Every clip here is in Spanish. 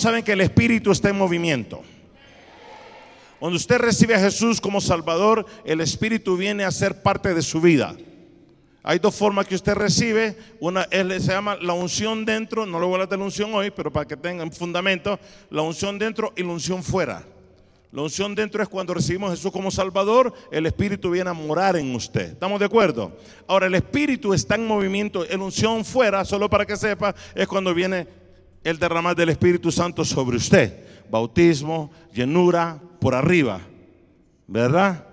¿Cuántos saben que el Espíritu está en movimiento? Cuando usted recibe a Jesús como Salvador, el Espíritu viene a ser parte de su vida. Hay dos formas que usted recibe. Una es, se llama la unción dentro. No le voy a hablar de la unción hoy, pero para que tengan fundamento. La unción dentro y la unción fuera. La unción dentro es cuando recibimos a Jesús como Salvador, el Espíritu viene a morar en usted. ¿Estamos de acuerdo? Ahora, el Espíritu está en movimiento. La unción fuera, solo para que sepa, es cuando viene el derramar del Espíritu Santo sobre usted. Bautismo, llenura, por arriba. ¿Verdad?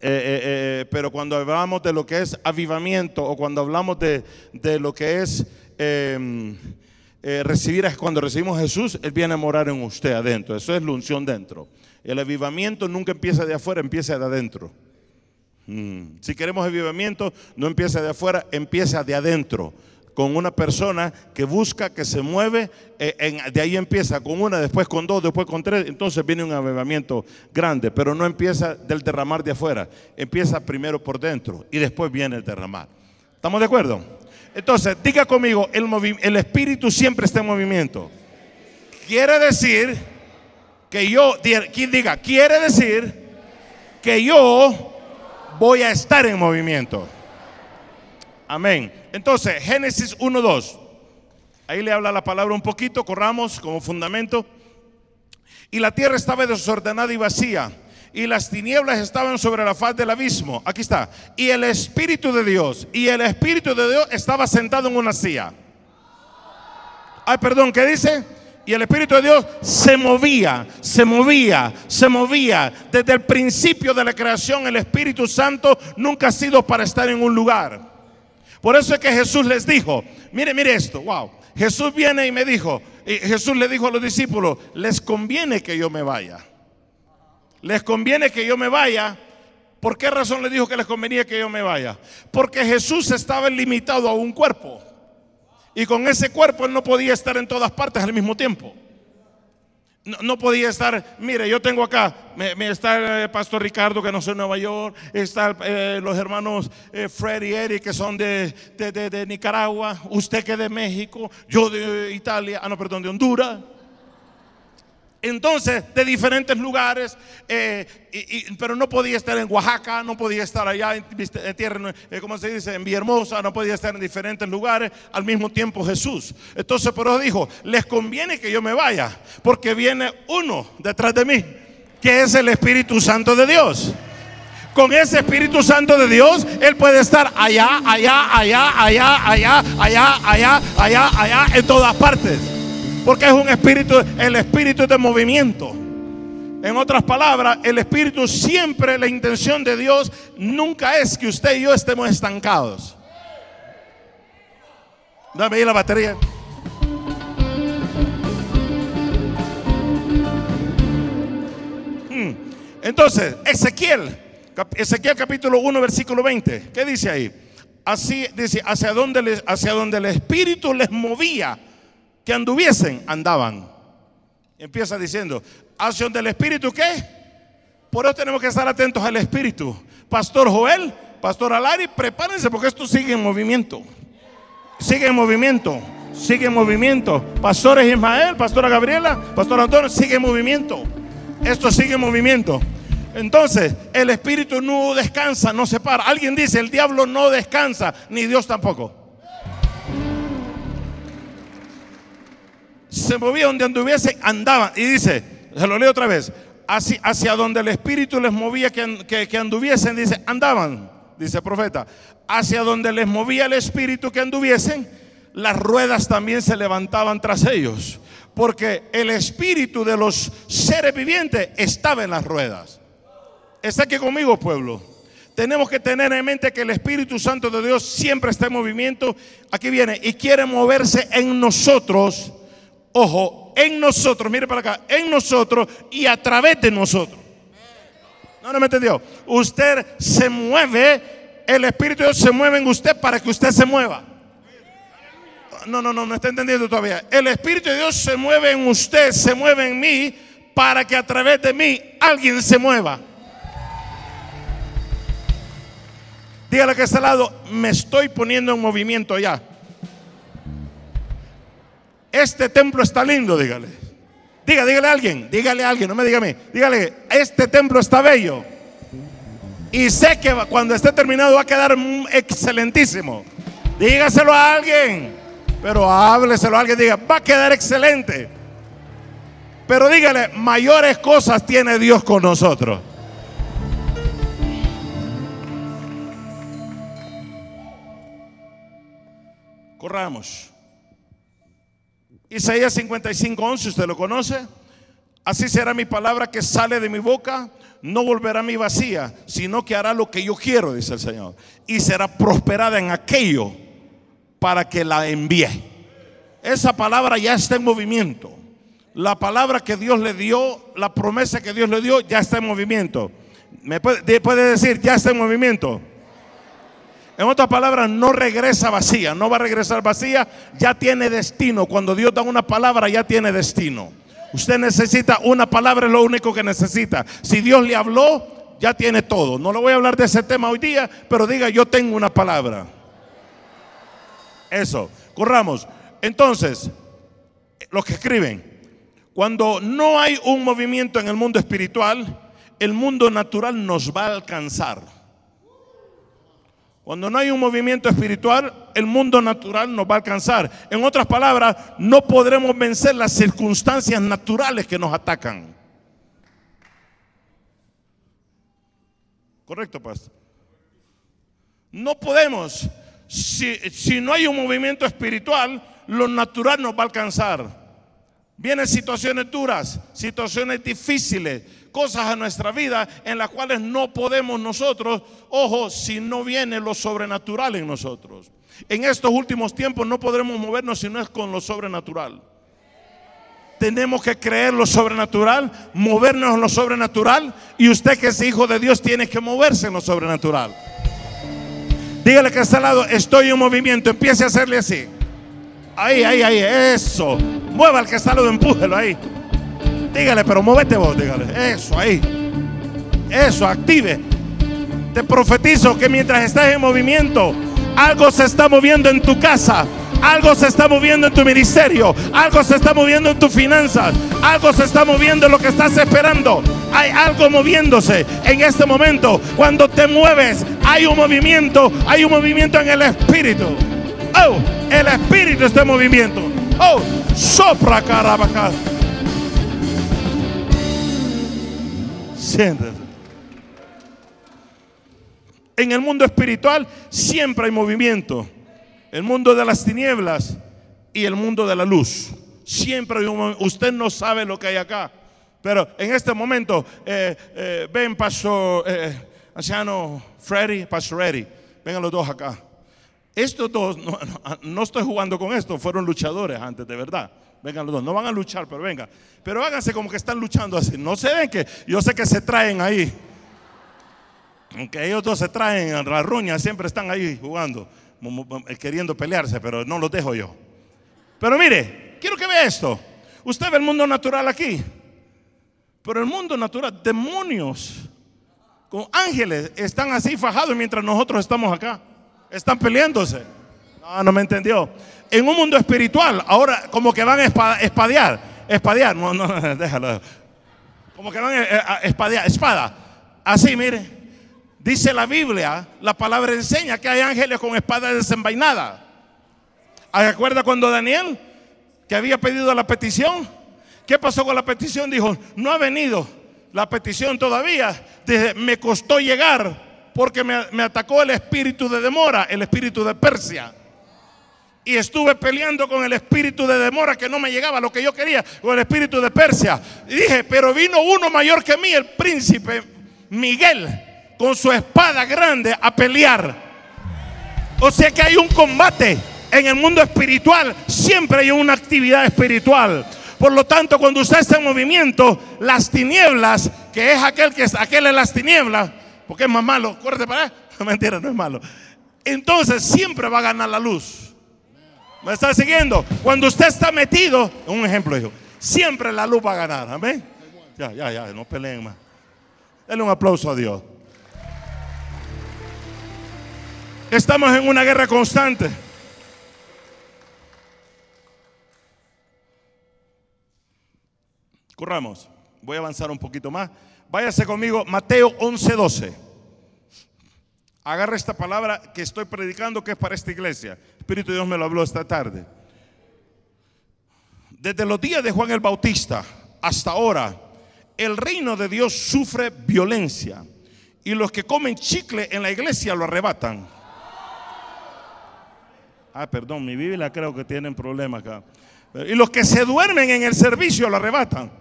Eh, eh, eh, pero cuando hablamos de lo que es avivamiento o cuando hablamos de, de lo que es em, recibir, cuando recibimos Jesús, Él viene a morar en usted adentro. Eso es la unción dentro. El avivamiento nunca empieza de afuera, empieza de adentro. Mm. Si queremos avivamiento, no empieza de afuera, empieza de adentro. Con una persona que busca, que se mueve, eh, de ahí empieza con una, después con dos, después con tres. Entonces viene un avivamiento grande, pero no empieza del derramar de afuera, empieza primero por dentro y después viene el derramar. ¿Estamos de acuerdo? Entonces, diga conmigo, el, el espíritu siempre está en movimiento. Quiere decir que yo, quien diga, quiere decir que yo voy a estar en movimiento. Amén. Entonces, Génesis 1.2. Ahí le habla la palabra un poquito, corramos como fundamento. Y la tierra estaba desordenada y vacía. Y las tinieblas estaban sobre la faz del abismo. Aquí está. Y el Espíritu de Dios. Y el Espíritu de Dios estaba sentado en una silla. Ay, perdón, ¿qué dice? Y el Espíritu de Dios se movía, se movía, se movía. Desde el principio de la creación, el Espíritu Santo nunca ha sido para estar en un lugar. Por eso es que Jesús les dijo, mire, mire esto, wow. Jesús viene y me dijo, y Jesús le dijo a los discípulos, les conviene que yo me vaya. Les conviene que yo me vaya. ¿Por qué razón le dijo que les convenía que yo me vaya? Porque Jesús estaba limitado a un cuerpo. Y con ese cuerpo él no podía estar en todas partes al mismo tiempo. No, podía estar, mire, yo tengo acá, me, está el eh, pastor Ricardo que no soy de Nueva York, están eh, los hermanos eh, Fred y Eric que son de, de, Nicaragua, usted que de México, yo de Italia, ah no, perdón, de Honduras. Entonces, de diferentes lugares, eh, pero no podía estar en Oaxaca, no podía estar allá en, tierra, eh, ¿cómo se dice? En Villahermosa, no podía estar en diferentes lugares al mismo tiempo Jesús. Entonces, pero dijo, les conviene que yo me vaya, porque viene uno detrás de mí, que es el Espíritu Santo de Dios. Con ese Espíritu Santo de Dios, Él puede estar allá, allá, allá, allá, allá, allá, allá, allá, allá, en todas partes. Porque es un espíritu, el espíritu de movimiento. En otras palabras, el espíritu siempre, la intención de Dios nunca es que usted y yo estemos estancados. Dame ahí la batería. Hmm. Entonces, Ezequiel, Ezequiel capítulo 1, versículo 20, ¿qué dice ahí? Así dice, hacia donde, hacia donde el espíritu les movía que anduviesen, andaban. Empieza diciendo, acción del Espíritu, ¿qué? Por eso tenemos que estar atentos al Espíritu. Pastor Joel, Pastor Alari, prepárense porque esto sigue en movimiento. Sigue en movimiento, sigue en movimiento. Pastores Ismael, Pastora Gabriela, Pastor Antonio, sigue en movimiento. Esto sigue en movimiento. Entonces, el Espíritu no descansa, no se para. Alguien dice, el diablo no descansa, ni Dios tampoco. Se movía donde anduviese, andaban. Y dice, se lo leo otra vez, hacia, hacia donde el Espíritu les movía que, que, anduviesen, dice, andaban, dice el profeta, hacia donde les movía el Espíritu que anduviesen, las ruedas también se levantaban tras ellos, porque el Espíritu de los seres vivientes estaba en las ruedas. Está aquí conmigo, pueblo. Tenemos que tener en mente que el Espíritu Santo de Dios siempre está en movimiento. Aquí viene y quiere moverse en nosotros ojo, en nosotros, mire para acá, en nosotros y a través de nosotros. No, no me entendió. Usted se mueve, el Espíritu de Dios se mueve en usted para que usted se mueva. No, no, no, no está entendiendo todavía. El Espíritu de Dios se mueve en usted, se mueve en mí, para que a través de mí alguien se mueva. Dígale que a este lado, me estoy poniendo en movimiento ya. Este templo está lindo, dígale. Diga, dígale a alguien, dígale a alguien, no me diga a mí. Dígale, este templo está bello. Y sé que cuando esté terminado va a quedar excelentísimo. Dígaselo a alguien. Pero hábleselo a alguien, diga, va a quedar excelente. Pero dígale, mayores cosas tiene Dios con nosotros. Corramos. Isaías 55, 11, ¿usted lo conoce? Así será mi palabra que sale de mi boca, no volverá a mi vacía, sino que hará lo que yo quiero, dice el Señor. Y será prosperada en aquello para que la envíe. Esa palabra ya está en movimiento. La palabra que Dios le dio, la promesa que Dios le dio, ya está en movimiento. ¿Me puede, puede decir, ya está en movimiento? En otras palabras, no regresa vacía, no va a regresar vacía, ya tiene destino. Cuando Dios da una palabra, ya tiene destino. Usted necesita una palabra, es lo único que necesita. Si Dios le habló, ya tiene todo. No le voy a hablar de ese tema hoy día, pero diga, yo tengo una palabra. Eso, corramos. Entonces, los que escriben, cuando no hay un movimiento en el mundo espiritual, el mundo natural nos va a alcanzar. Cuando no hay un movimiento espiritual, el mundo natural nos va a alcanzar. En otras palabras, no podremos vencer las circunstancias naturales que nos atacan. Correcto, pastor. No podemos, si, si no hay un movimiento espiritual, lo natural nos va a alcanzar. Vienen situaciones duras, situaciones difíciles, cosas a nuestra vida en las cuales no podemos nosotros, ojo, si no viene lo sobrenatural en nosotros. En estos últimos tiempos no podremos movernos si no es con lo sobrenatural. Tenemos que creer lo sobrenatural, movernos en lo sobrenatural y usted que es hijo de Dios tiene que moverse en lo sobrenatural. Dígale que está al lado, estoy en movimiento, empiece a hacerle así. Ahí, ahí, ahí, eso. Mueva al que está al lado, empújelo ahí. Dígale, pero muévete vos, dígale. Eso, ahí. Eso, active. Te profetizo que mientras estás en movimiento, algo se está moviendo en tu casa. Algo se está moviendo en tu ministerio. Algo se está moviendo en tus finanzas. Algo se está moviendo en lo que estás esperando. Hay algo moviéndose en este momento. Cuando te mueves, hay un movimiento. Hay un movimiento en el espíritu. Oh, el espíritu está en movimiento. Oh, sopra En el mundo espiritual siempre hay movimiento. El mundo de las tinieblas y el mundo de la luz. Siempre hay un Usted no sabe lo que hay acá. Pero en este momento, eh, eh, ven, Pastor eh, Anciano Freddy, Pastor Eddie. Vengan los dos acá. Estos dos, no, no, estoy jugando con esto, fueron luchadores antes, de verdad. Vengan los dos, no van a luchar, pero venga. Pero háganse como que están luchando así. No se ven que, yo sé que se traen ahí. Aunque ellos dos se traen la ruña, siempre están ahí jugando, queriendo pelearse, pero no los dejo yo. Pero mire, quiero que vea esto. Usted ve el mundo natural aquí. Pero el mundo natural, demonios con ángeles están así fajados mientras nosotros estamos acá. Están peleándose. No, no me entendió en un mundo espiritual, ahora como que van a espadear, espadear, no, no, déjalo. Como que van a espadear, espada. Así, mire. Dice la Biblia, la palabra enseña que hay ángeles con espada desenvainada. ¿Recuerda cuando Daniel, que había pedido la petición? ¿Qué pasó con la petición? Dijo, no ha venido la petición todavía. Dice, me costó llegar porque me atacó el espíritu de demora, el espíritu de Persia y estuve peleando con el espíritu de demora que no me llegaba lo que yo quería, con el espíritu de Persia. Y dije, pero vino uno mayor que mí, el príncipe Miguel, con su espada grande a pelear. O sea que hay un combate en el mundo espiritual, siempre hay una actividad espiritual. Por lo tanto, cuando usted está en movimiento, las tinieblas, que es aquel que es aquel en las tinieblas, porque es más malo, para allá. Mentira, no es malo. Entonces siempre va a ganar la luz. ¿Me está siguiendo? Cuando usted está metido, un ejemplo, hijo, siempre la luz va a ganar. Amén. Ya, ya, ya, no peleen más. Denle un aplauso a Dios. Estamos en una guerra constante. Corramos. Voy a avanzar un poquito más. Váyase conmigo, Mateo 11:12. Agarra esta palabra que estoy predicando que es para esta iglesia. Espíritu de Dios me lo habló esta tarde. Desde los días de Juan el Bautista hasta ahora, el reino de Dios sufre violencia y los que comen chicle en la iglesia lo arrebatan. Ah, perdón, mi Biblia creo que tienen problemas acá. Y los que se duermen en el servicio lo arrebatan.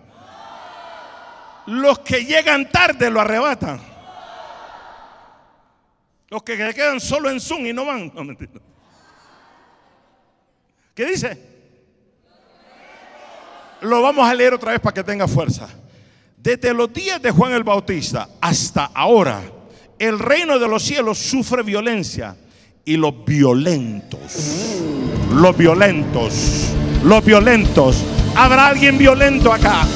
Los que llegan tarde lo arrebatan. Los que quedan solo en Zoom y no van. No. ¿Qué dice? Lo vamos a leer otra vez para que tenga fuerza. Desde los días de Juan el Bautista hasta ahora, el reino de los cielos sufre violencia y los violentos, los violentos, los violentos. ¿Habrá alguien violento acá?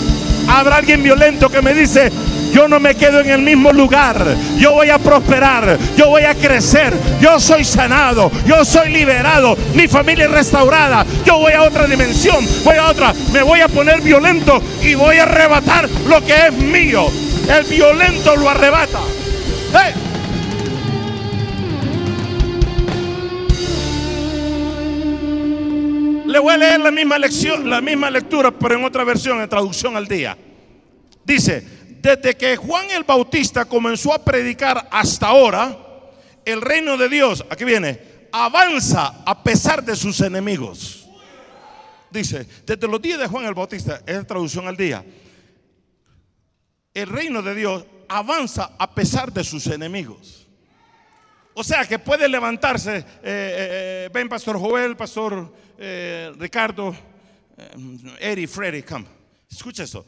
Habrá alguien violento que me dice, yo no me quedo en el mismo lugar. Yo voy a prosperar. Yo voy a crecer. Yo soy sanado. Yo soy liberado. Mi familia es restaurada. Yo voy a otra dimensión. Voy a otra. Me voy a poner violento y voy a arrebatar lo que es mío. El violento lo arrebata. Le voy a leer la misma lección, la misma lectura, pero en otra versión, en traducción al día. Dice, desde que Juan el Bautista comenzó a predicar hasta ahora, el reino de Dios, aquí viene, avanza a pesar de sus enemigos. Dice, desde los días de Juan el Bautista, es traducción al día, el reino de Dios avanza a pesar de sus enemigos. O sea que puede levantarse, eh, eh, eh, ven Pastor Joel, Pastor Ricardo, Eri, Freddy, come. Escucha esto.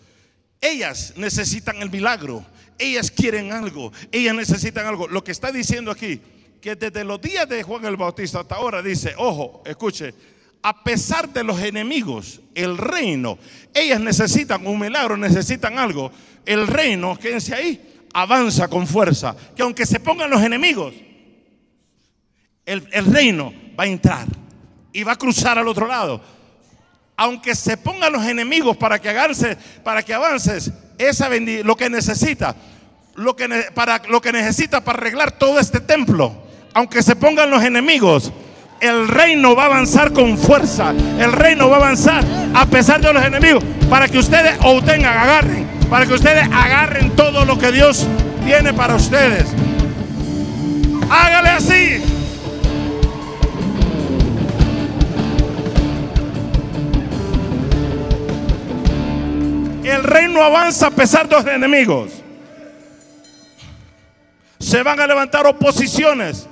Ellas necesitan el milagro, ellas quieren algo, ellas necesitan algo. Lo que está diciendo aquí, que desde los días de Juan el Bautista hasta ahora dice, ojo, escuche, a pesar de los enemigos, el reino, ellas necesitan un milagro, necesitan algo. El reino, quédense ahí, avanza con fuerza. Que aunque se pongan los enemigos, el, el reino va a entrar y va a cruzar al otro lado aunque se pongan los enemigos para que avance, para que avances, esa lo que necesita, lo que, para, lo que necesita para arreglar todo este templo, aunque se pongan los enemigos, el reino va a avanzar con fuerza, el reino va a avanzar a pesar de los enemigos, para que ustedes obtengan, agarren, para que ustedes agarren todo lo que Dios tiene para ustedes. Hágale así. El reino avanza a pesar de los enemigos. Se van a levantar oposiciones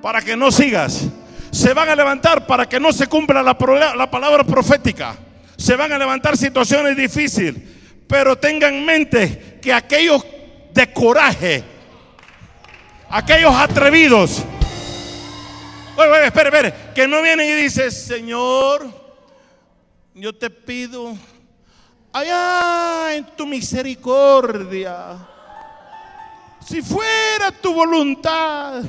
para que no sigas. Se van a levantar para que no se cumpla la, palabra profética. Se van a levantar situaciones difíciles. Pero tengan en mente que aquellos de coraje, aquellos atrevidos, oye, oye, que no vienen y dicen, Señor, yo te pido allá en tu misericordia, si fuera tu voluntad,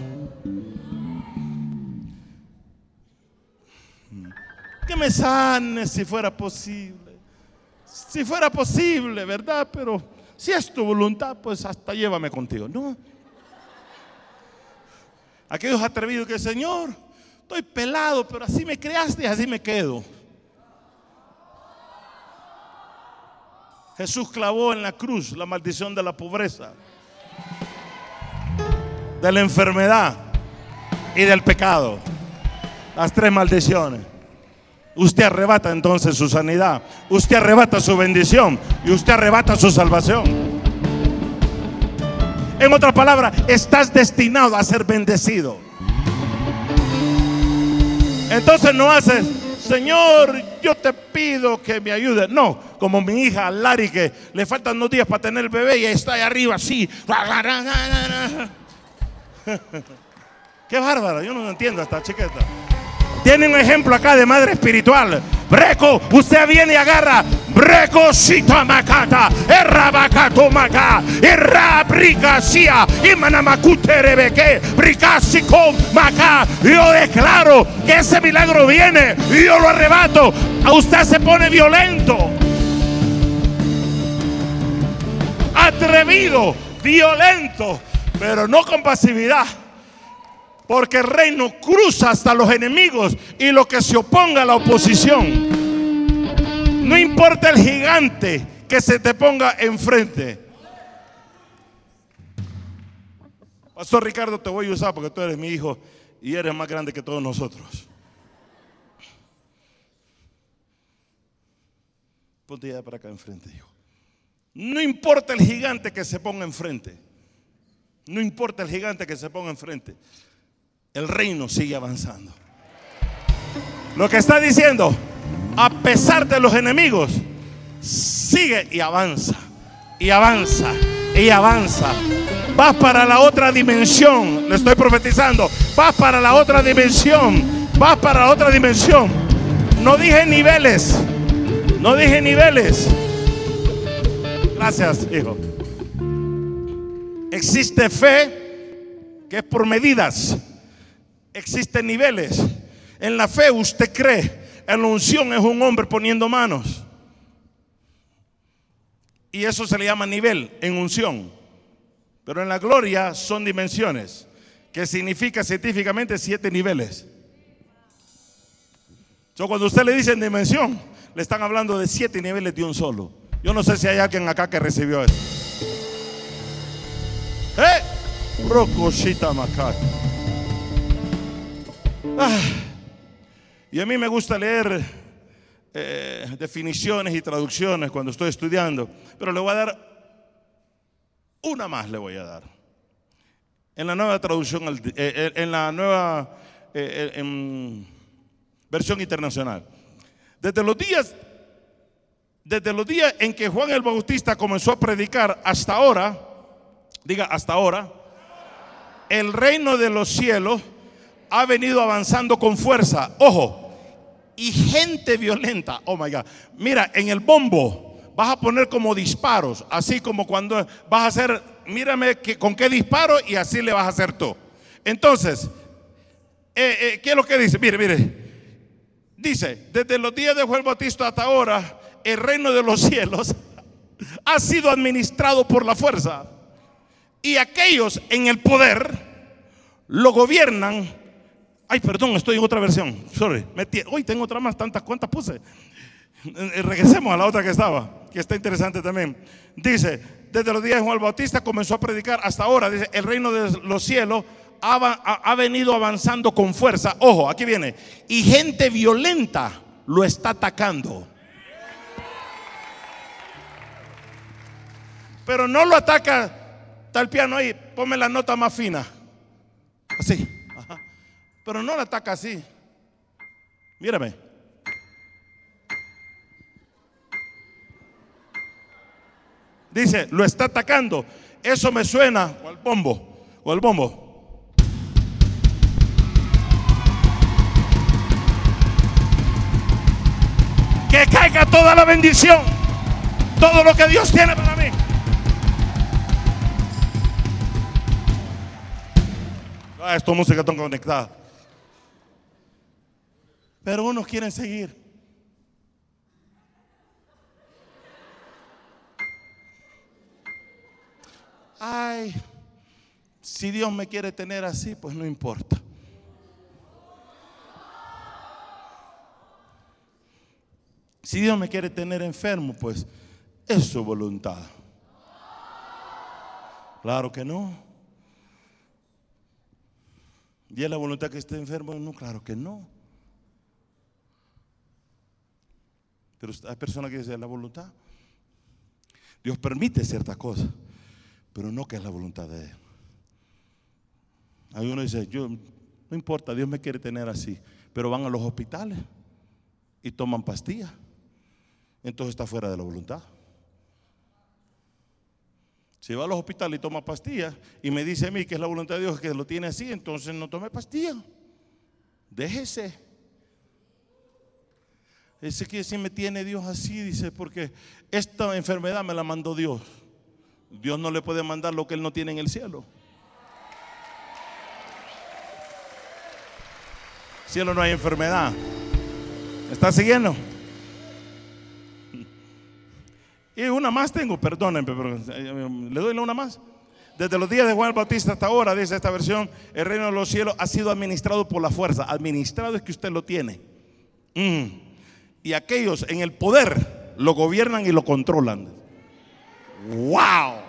que me sanes si fuera posible. Si fuera posible, ¿verdad? Pero si es tu voluntad, pues hasta llévame contigo. No. Aquellos atrevidos que, Señor, estoy pelado, pero así me creaste y así me quedo. Jesús clavó en la cruz la maldición de la pobreza, de la enfermedad y del pecado. Las tres maldiciones. Usted arrebata entonces su sanidad, usted arrebata su bendición y usted arrebata su salvación. En otra palabra, estás destinado a ser bendecido. Entonces no haces Señor, yo te pido que me ayude. No, como mi hija Lari, que le faltan dos días para tener el bebé y está ahí arriba así. Qué bárbaro, yo no entiendo esta chiqueta. Tiene un ejemplo acá de madre espiritual. Breco, usted viene y agarra. Breco macata. Errabacato maca. Errabricacia. Y manamacute rebeque. Bricasico maca. Yo declaro que ese milagro viene. Yo lo arrebato. A usted se pone violento. atrevido, violento, pero no con pasividad. Porque el reino cruza hasta los enemigos y lo que se oponga a la oposición. No importa el gigante que se te ponga enfrente. Pastor Ricardo, te voy a usar porque tú eres mi hijo y eres más grande que todos nosotros. Ponte ya para acá enfrente, hijo. No importa el gigante que se ponga enfrente. No importa el gigante que se ponga enfrente. El reino sigue avanzando. Lo que está diciendo, a pesar de los enemigos, sigue y avanza. Y avanza. Y avanza. Vas para la otra dimensión. Le estoy profetizando. Vas para la otra dimensión. Vas para la otra dimensión. No dije niveles. No dije niveles. Gracias, hijo. Existe fe que es por medidas. Existen niveles. En la fe usted cree. En la unción es un hombre poniendo manos. Y eso se le llama nivel en unción. Pero en la gloria son dimensiones, que significa científicamente siete niveles. So, cuando usted le dice en dimensión, le están hablando de siete niveles de un solo. Yo no sé si hay alguien acá que recibió eso. ¡Eh! Rocosita. Ah. Y a mí me gusta leer eh, definiciones y traducciones cuando estoy estudiando, pero le voy a dar una más, le voy a dar. En la nueva traducción, eh, eh, en la nueva versión internacional. Desde los días, desde los días en que Juan el Bautista comenzó a predicar hasta ahora, diga hasta ahora, el reino de los cielos ha venido avanzando con fuerza. Ojo, y gente violenta. Oh my God. Mira, en el bombo vas a poner como disparos, así como cuando vas a hacer, mírame que, con qué disparo y así le vas a hacer tú. Entonces, eh, eh, ¿qué es lo que dice? Mire, mire. Dice, desde los días de Juan Bautista hasta ahora, el reino de los cielos ha sido administrado por la fuerza. Y aquellos en el poder lo gobiernan. Ay, perdón, estoy en otra versión. Sorry. Hoy tengo otra más, tantas cuantas puse. Eh, regresemos a la otra que estaba, que está interesante también. Dice, desde los días de Juan Bautista comenzó a predicar hasta ahora. Dice, el reino de los cielos ha, venido avanzando con fuerza. Ojo, aquí viene. Y gente violenta lo está atacando. Pero no lo ataca tal piano ahí, ponme la nota más fina. Así. Pero no lo ataca así. Mírame. Dice, lo está atacando. Eso me suena, o el bombo, o el bombo. Que caiga toda la bendición. Todo lo que Dios tiene para mí. Ah, esto música está conectada. Pero unos quieren seguir. Ay, si Dios me quiere tener así, pues no importa. Si Dios me quiere tener enfermo, pues es su voluntad. Claro que no. ¿Y es la voluntad que esté enfermo? No, claro que no. Pero hay personas que dicen la voluntad. Dios permite ciertas cosas, pero no que es la voluntad de Él. Hay uno dice, yo no importa, Dios me quiere tener así, pero van a los hospitales y toman pastillas entonces está fuera de la voluntad. Si va a los hospitales y toma pastillas y me dice a mí que es la voluntad de Dios que lo tiene así, entonces no tome pastillas. Déjese. Ese que si me tiene Dios así, dice, porque esta enfermedad me la mandó Dios. Dios no le puede mandar lo que Él no tiene en el cielo. Cielo no hay enfermedad. ¿Está siguiendo? Y una más tengo, perdónenme, pero eh, le doy una más. Desde los días de Juan el Bautista hasta ahora, dice esta versión, el reino de los cielos ha sido administrado por la fuerza. Administrado es que usted lo tiene. Mm. Y aquellos en el poder lo gobiernan y lo controlan. ¡Wow!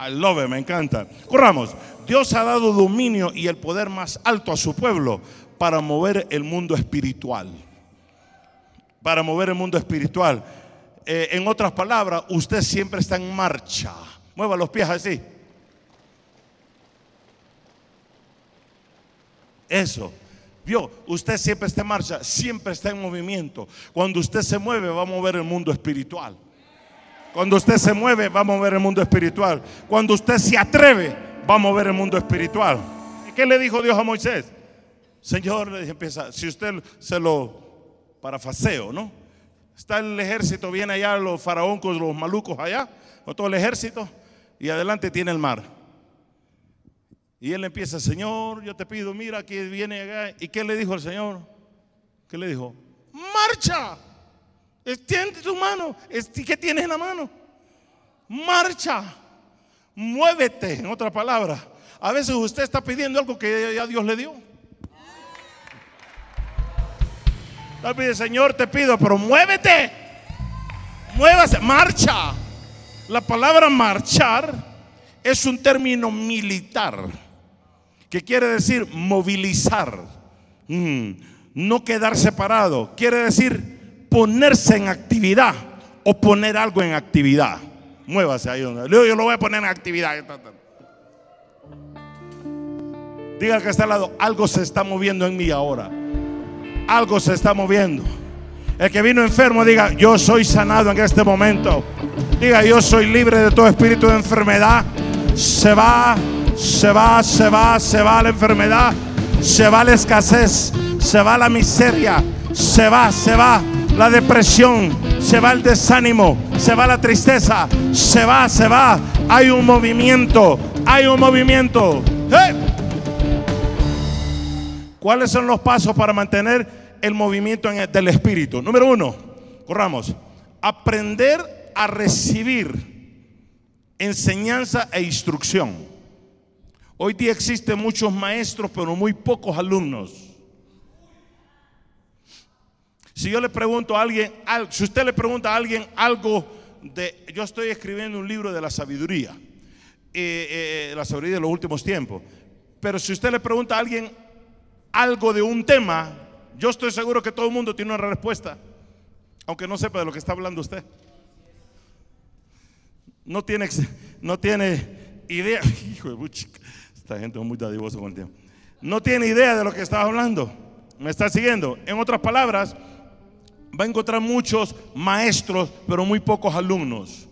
I love it, me encanta. Corramos. Dios ha dado dominio y el poder más alto a su pueblo para mover el mundo espiritual. Para mover el mundo espiritual. Eh, en otras palabras, usted siempre está en marcha. Mueva los pies así. Eso. Vio, usted siempre está en marcha, siempre está en movimiento. Cuando usted se mueve, va a mover el mundo espiritual. Cuando usted se mueve, va a mover el mundo espiritual. Cuando usted se atreve, va a mover el mundo espiritual. ¿Y qué le dijo Dios a Moisés? Señor, le empieza, si usted se lo parafaseo, ¿no? Está el ejército, viene allá los faraoncos, los malucos allá, con todo el ejército, y adelante tiene el mar. Y él empieza, Señor, yo te pido, mira que viene acá. ¿Y qué le dijo el Señor? ¿Qué le dijo? Marcha. Extiende tu mano. ¿Qué tienes en la mano? Marcha. Muévete, en otra palabra. A veces usted está pidiendo algo que ya Dios le dio. Tal vez, Señor, te pido, pero muévete. Muévase, marcha. La palabra marchar es un término militar que quiere decir movilizar. No quedar separado. Quiere decir ponerse en actividad o poner algo en actividad. Muévase ahí donde. Yo lo voy a poner en actividad. Diga que está al lado, algo se está moviendo en mí ahora. Algo se está moviendo. El que vino enfermo diga, yo soy sanado en este momento. Diga, yo soy libre de todo espíritu de enfermedad. Se va, se va, se va, se va la enfermedad. Se va la escasez. Se va la miseria. Se va, se va la depresión, se va el desánimo, se va la tristeza, se va, se va. Hay un movimiento, hay un movimiento. ¿Cuáles son los pasos para mantener el movimiento del espíritu? Número uno, corramos. Aprender a recibir enseñanza e instrucción. Hoy día existen muchos maestros, pero muy pocos alumnos. Si yo le pregunto a alguien, si usted le pregunta a alguien algo de, yo estoy escribiendo un libro de la sabiduría, eh, eh, la sabiduría de los últimos tiempos, pero si usted le pregunta a alguien algo de un tema, yo estoy seguro que todo el mundo tiene una respuesta, aunque no sepa de lo que está hablando usted. No tiene, no tiene idea, hijo de esta gente es muy dadivosa con el tiempo. No tiene idea de lo que está hablando. ¿Me está siguiendo? En otras palabras, va a encontrar muchos maestros, pero muy pocos alumnos.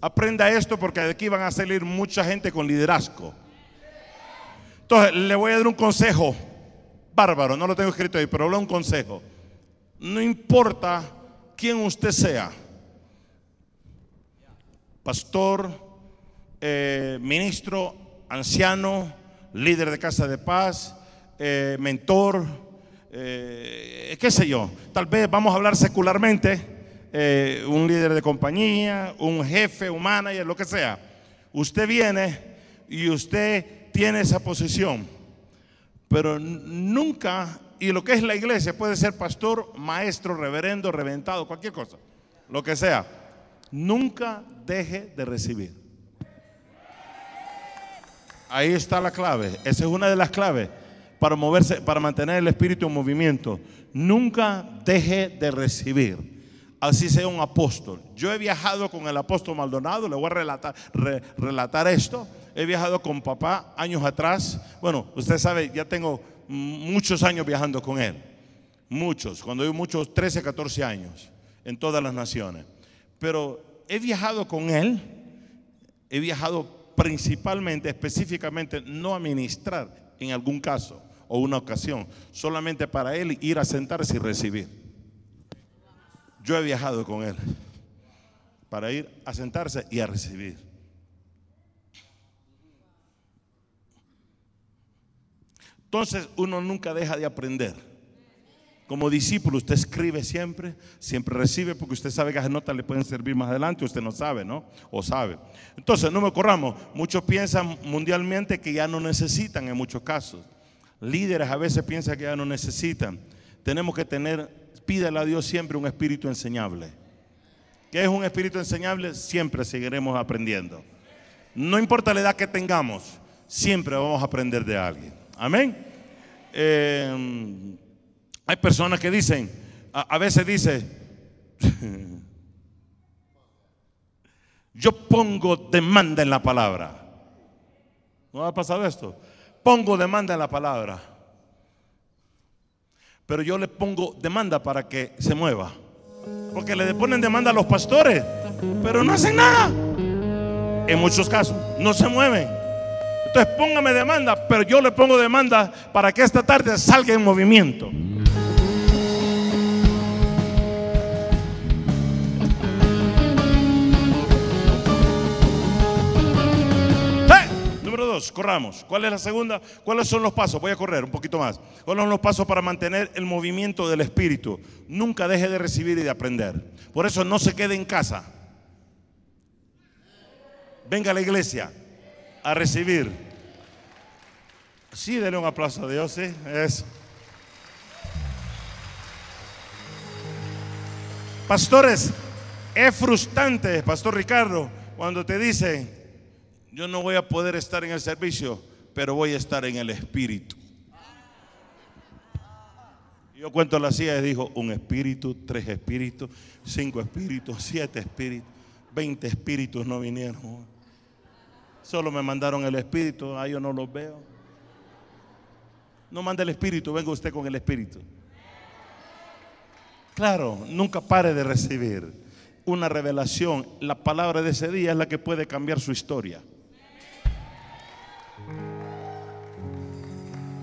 Aprenda esto porque de aquí van a salir mucha gente con liderazgo. Entonces, le voy a dar un consejo bárbaro, no lo tengo escrito ahí, pero hablo un consejo. No importa quién usted sea, pastor, eh, ministro, anciano, líder de casa de paz, eh, mentor, eh, qué sé yo, tal vez vamos a hablar secularmente, eh, un líder de compañía, un jefe, un manager, lo que sea. Usted viene y usted tiene esa posición, pero nunca, y lo que es la iglesia puede ser pastor, maestro, reverendo, reventado, cualquier cosa, lo que sea, nunca deje de recibir. Ahí está la clave, esa es una de las claves para moverse, para mantener el espíritu en movimiento. Nunca deje de recibir. Así sea un apóstol. Yo he viajado con el apóstol Maldonado, le voy a relatar, esto. He viajado con papá años atrás. Bueno, usted sabe, ya tengo muchos años viajando con él. Muchos, cuando digo muchos, 13, 14 años en todas las naciones. Pero he viajado con él, he viajado principalmente, específicamente, no a ministrar en algún caso, o una ocasión, solamente para él ir a sentarse y recibir. Yo he viajado con él para ir a sentarse y a recibir. Entonces uno nunca deja de aprender. Como discípulo, usted escribe siempre, siempre recibe, porque usted sabe que esas notas le pueden servir más adelante, usted no sabe, ¿no? O sabe. Entonces, no me corramos. Muchos piensan mundialmente que ya no necesitan en muchos casos. Líderes a veces piensan que ya no necesitan. Tenemos que tener, pídele a Dios siempre un espíritu enseñable. ¿Qué es un espíritu enseñable? Siempre seguiremos aprendiendo. No importa la edad que tengamos, siempre vamos a aprender de alguien. Amén. Eh, hay personas que dicen, a, veces dice, yo pongo demanda en la palabra. ¿No ha pasado esto? Pongo demanda en la palabra. Pero yo le pongo demanda para que se mueva. Porque le ponen demanda a los pastores, pero no hacen nada. En muchos casos, no se mueven. Entonces póngame demanda, pero yo le pongo demanda para que esta tarde salga en movimiento. Corramos. ¿Cuál es la segunda? ¿Cuáles son los pasos? Voy a correr un poquito más. ¿Cuáles son los pasos para mantener el movimiento del Espíritu? Nunca deje de recibir y de aprender. Por eso no se quede en casa. Venga a la iglesia a recibir. Sí, denle un aplauso a Dios, sí, eso. Pastores, es frustrante, Pastor Ricardo, cuando te dicen, yo no voy a poder estar en el servicio, pero voy a estar en el espíritu. Yo cuento la silla y dijo, un espíritu, tres espíritus, cinco espíritus, siete espíritus, veinte espíritus no vinieron. Solo me mandaron el espíritu, ahí yo no los veo. No mande el espíritu, venga usted con el espíritu. Claro, nunca pare de recibir una revelación. La palabra de ese día es la que puede cambiar su historia.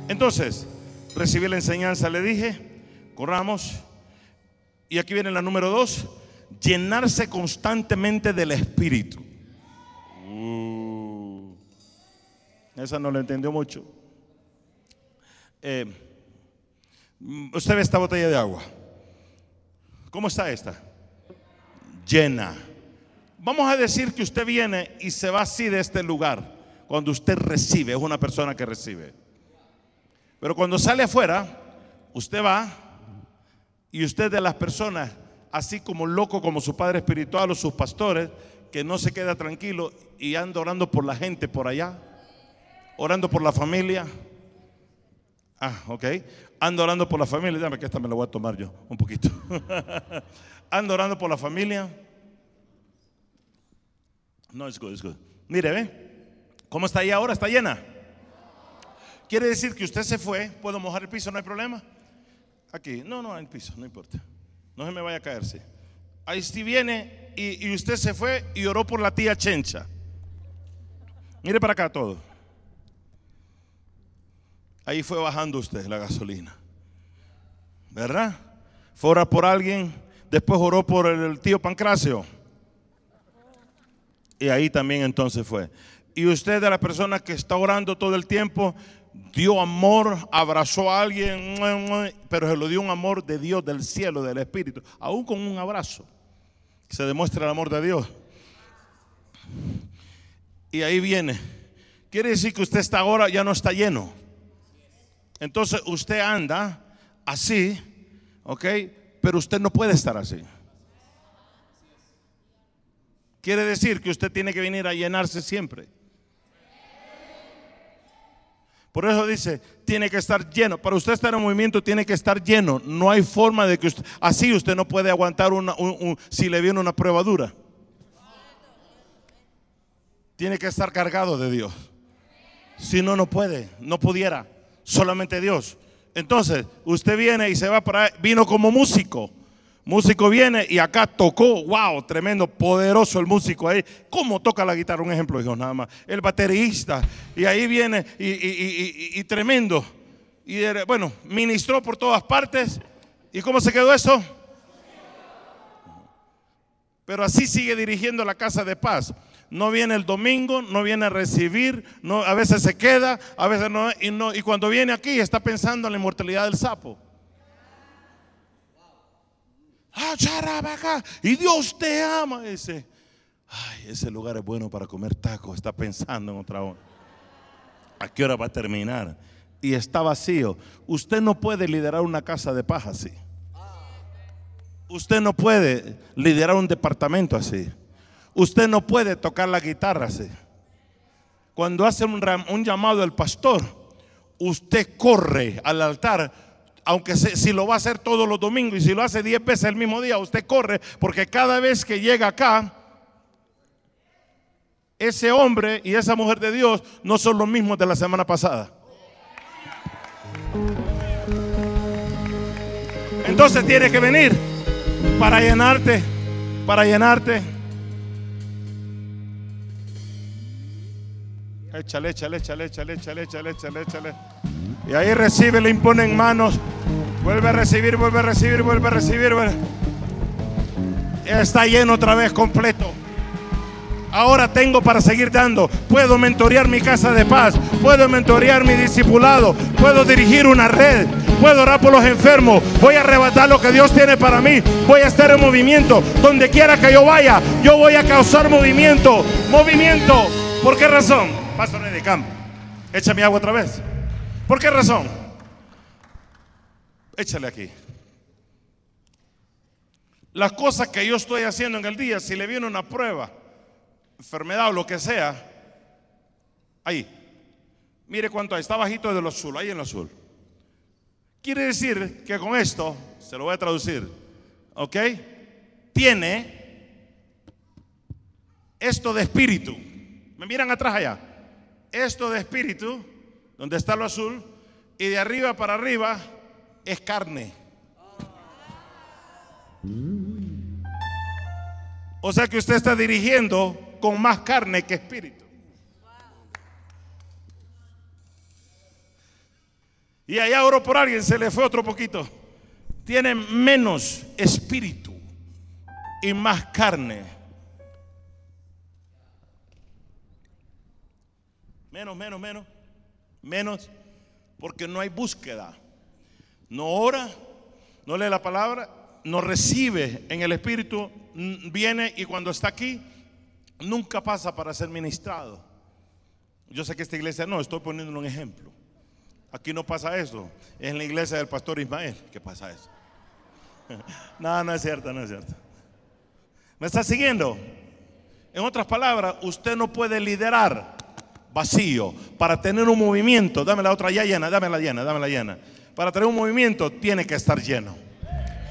Entonces, recibí la enseñanza, le dije, corramos. Y aquí viene la número dos, llenarse constantemente del Espíritu. Uh, esa no la entendió mucho. Eh, usted ve esta botella de agua. ¿Cómo está esta? Llena. Vamos a decir que usted viene y se va así de este lugar cuando usted recibe, es una persona que recibe. Pero cuando sale afuera, usted va y usted de las personas, así como loco como su padre espiritual o sus pastores, que no se queda tranquilo y anda orando por la gente por allá, orando por la familia. Ah, ok. Ando orando por la familia. Dame que esta me la voy a tomar yo un poquito. ando orando por la familia. No, es good, es good. Mire, ve. ¿Cómo está ahí ahora? ¿Está llena? Quiere decir que usted se fue, puedo mojar el piso, no hay problema. Aquí, no, no, en el piso, no importa. No se me vaya a caerse. Ahí sí viene y, y usted se fue y oró por la tía Chencha. Mire para acá todo. Ahí fue bajando usted la gasolina. ¿Verdad? Fue orar por alguien, después oró por el tío Pancracio. Y ahí también entonces fue. Y usted de la persona que está orando todo el tiempo dio amor, abrazó a alguien, pero se lo dio un amor de Dios, del cielo, del Espíritu, aún con un abrazo. Se demuestra el amor de Dios. Y ahí viene. Quiere decir que usted está ahora ya no está lleno. Entonces usted anda así, ¿ok? Pero usted no puede estar así. Quiere decir que usted tiene que venir a llenarse siempre. Por eso dice, tiene que estar lleno. Para usted estar en movimiento tiene que estar lleno. No hay forma de que usted, así usted no puede aguantar una, si le viene una prueba dura. Tiene que estar cargado de Dios. Si no, no puede, no pudiera. Solamente Dios. Entonces, usted viene y se va para, vino como músico. Músico viene y acá tocó, wow, tremendo, poderoso el músico ahí. ¿Cómo toca la guitarra? Un ejemplo, hijo, nada más. El baterista. Y ahí viene y, tremendo. Y bueno, ministró por todas partes. ¿Y cómo se quedó eso? Pero así sigue dirigiendo la casa de paz. No viene el domingo, no viene a recibir, no, a veces se queda, a veces y, no. y cuando viene aquí está pensando en la inmortalidad del sapo. Charabaca, y Dios te ama. Ese, ay, ese lugar es bueno para comer tacos. Está pensando en otra hora. ¿A qué hora va a terminar? Y está vacío. Usted no puede liderar una casa de paja así. Usted no puede liderar un departamento así. Usted no puede tocar la guitarra así. Cuando hace un, un llamado al pastor, usted corre al altar, aunque si lo va a hacer todos los domingos y si lo hace 10 veces el mismo día, usted corre, porque cada vez que llega acá, ese hombre y esa mujer de Dios no son los mismos de la semana pasada. Entonces tiene que venir para llenarte, para llenarte. Échale, échale, échale, échale, échale, échale, échale, échale. Y ahí recibe, le imponen manos. Vuelve a recibir, vuelve a recibir, vuelve a recibir. Está lleno otra vez completo. Ahora tengo para seguir dando. Puedo mentorear mi casa de paz. Puedo mentorear mi discipulado. Puedo dirigir una red. Puedo orar por los enfermos. Voy a arrebatar lo que Dios tiene para mí. Voy a estar en movimiento. Donde quiera que yo vaya, yo voy a causar movimiento. Movimiento. ¿Por qué razón? Pastor de campo. Échame agua otra vez. ¿Por qué razón? Échale aquí. Las cosas que yo estoy haciendo en el día, si le viene una prueba, enfermedad o lo que sea, ahí. Mire cuánto hay, está bajito de lo azul, ahí en lo azul. Quiere decir que con esto, se lo voy a traducir, ¿ok? Tiene esto de espíritu. ¿Me miran atrás allá? Esto de espíritu, donde está lo azul, y de arriba para arriba es carne. O sea que usted está dirigiendo con más carne que espíritu. Y allá oro por alguien, se le fue otro poquito. Tiene menos espíritu y más carne. Menos, menos, menos. Menos. Porque no hay búsqueda. No ora, no lee la palabra, no recibe en el espíritu, viene y cuando está aquí nunca pasa para ser ministrado. Yo sé que esta iglesia no, estoy poniendo un ejemplo. Aquí no pasa eso. Es en la iglesia del pastor Ismael que pasa eso. no, no es cierto, no es cierto. ¿Me está siguiendo? En otras palabras, usted no puede liderar vacío para tener un movimiento. Dame la otra ya llena, dame la llena, dame la llena. Para tener un movimiento tiene que estar lleno.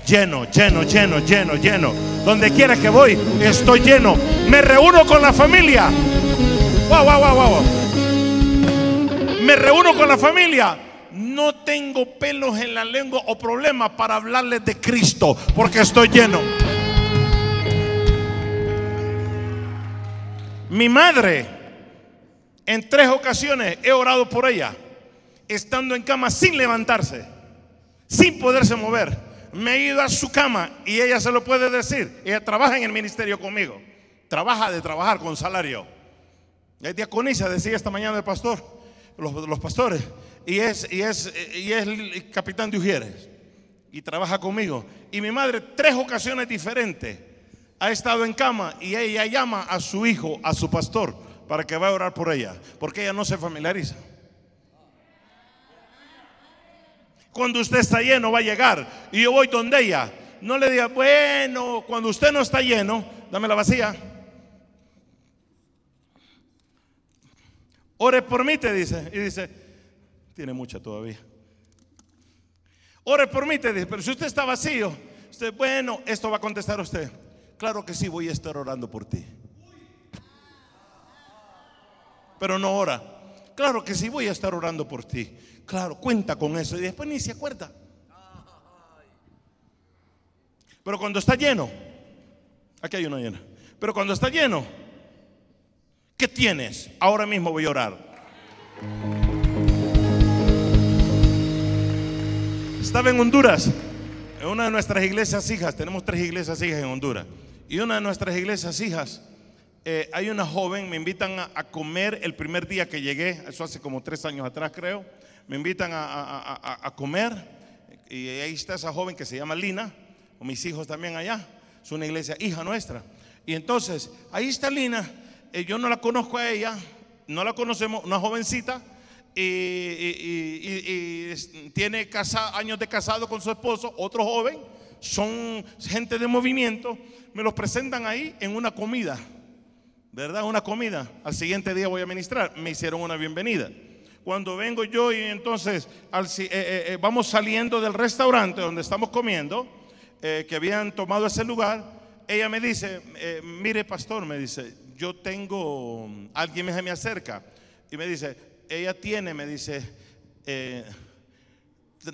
Lleno, lleno, lleno, lleno, lleno. Donde quiera que voy, estoy lleno. Me reúno con la familia. Wow, wow, wow, wow. Me reúno con la familia. No tengo pelos en la lengua o problemas para hablarles de Cristo porque estoy lleno. Mi madre, en tres ocasiones he orado por ella, estando en cama sin levantarse, sin poderse mover me he ido a su cama y ella se lo puede decir. Ella trabaja en el ministerio conmigo. Trabaja de trabajar con salario. Es diaconisa, decía esta mañana el pastor, los, pastores. Y es, y, es, y es el capitán de Ujieres. Y trabaja conmigo. Y mi madre, tres ocasiones diferentes, ha estado en cama y ella llama a su hijo, a su pastor, para que vaya a orar por ella. Porque ella no se familiariza. Cuando usted está lleno va a llegar. Y yo voy donde ella. No le diga, bueno, cuando usted no está lleno, dame la vacía. Ore por mí, te dice. Y dice, tiene mucha todavía. Ore por mí, te dice. Pero si usted está vacío, usted, bueno, esto va a contestar usted. Claro que sí, voy a estar orando por ti. Pero no ora. Claro que sí, voy a estar orando por ti. Claro, cuenta con eso y después ni se acuerda. Pero cuando está lleno, aquí hay una llena. Pero cuando está lleno, ¿qué tienes? Ahora mismo voy a orar. Estaba en Honduras, en una de nuestras iglesias hijas, tenemos tres iglesias hijas en Honduras, y una de nuestras iglesias hijas, eh, hay una joven, me invitan a, comer el primer día que llegué, eso hace como tres años atrás creo me invitan a, comer y ahí está esa joven que se llama Lina, mis hijos también allá. Es una iglesia hija nuestra. Y entonces, ahí está Lina. Eh, yo no la conozco a ella, no la conocemos, una jovencita. Y, tiene años de casado con su esposo, otro joven. Son gente de movimiento. Me los presentan ahí en una comida. ¿Verdad? Una comida. Al siguiente día voy a ministrar. Me hicieron una bienvenida. Cuando vengo yo y entonces eh, eh, vamos saliendo del restaurante donde estamos comiendo, que habían tomado ese lugar, ella me dice, eh, mire pastor, me dice, yo tengo, alguien me, me acerca y me dice, ella tiene, me dice, eh,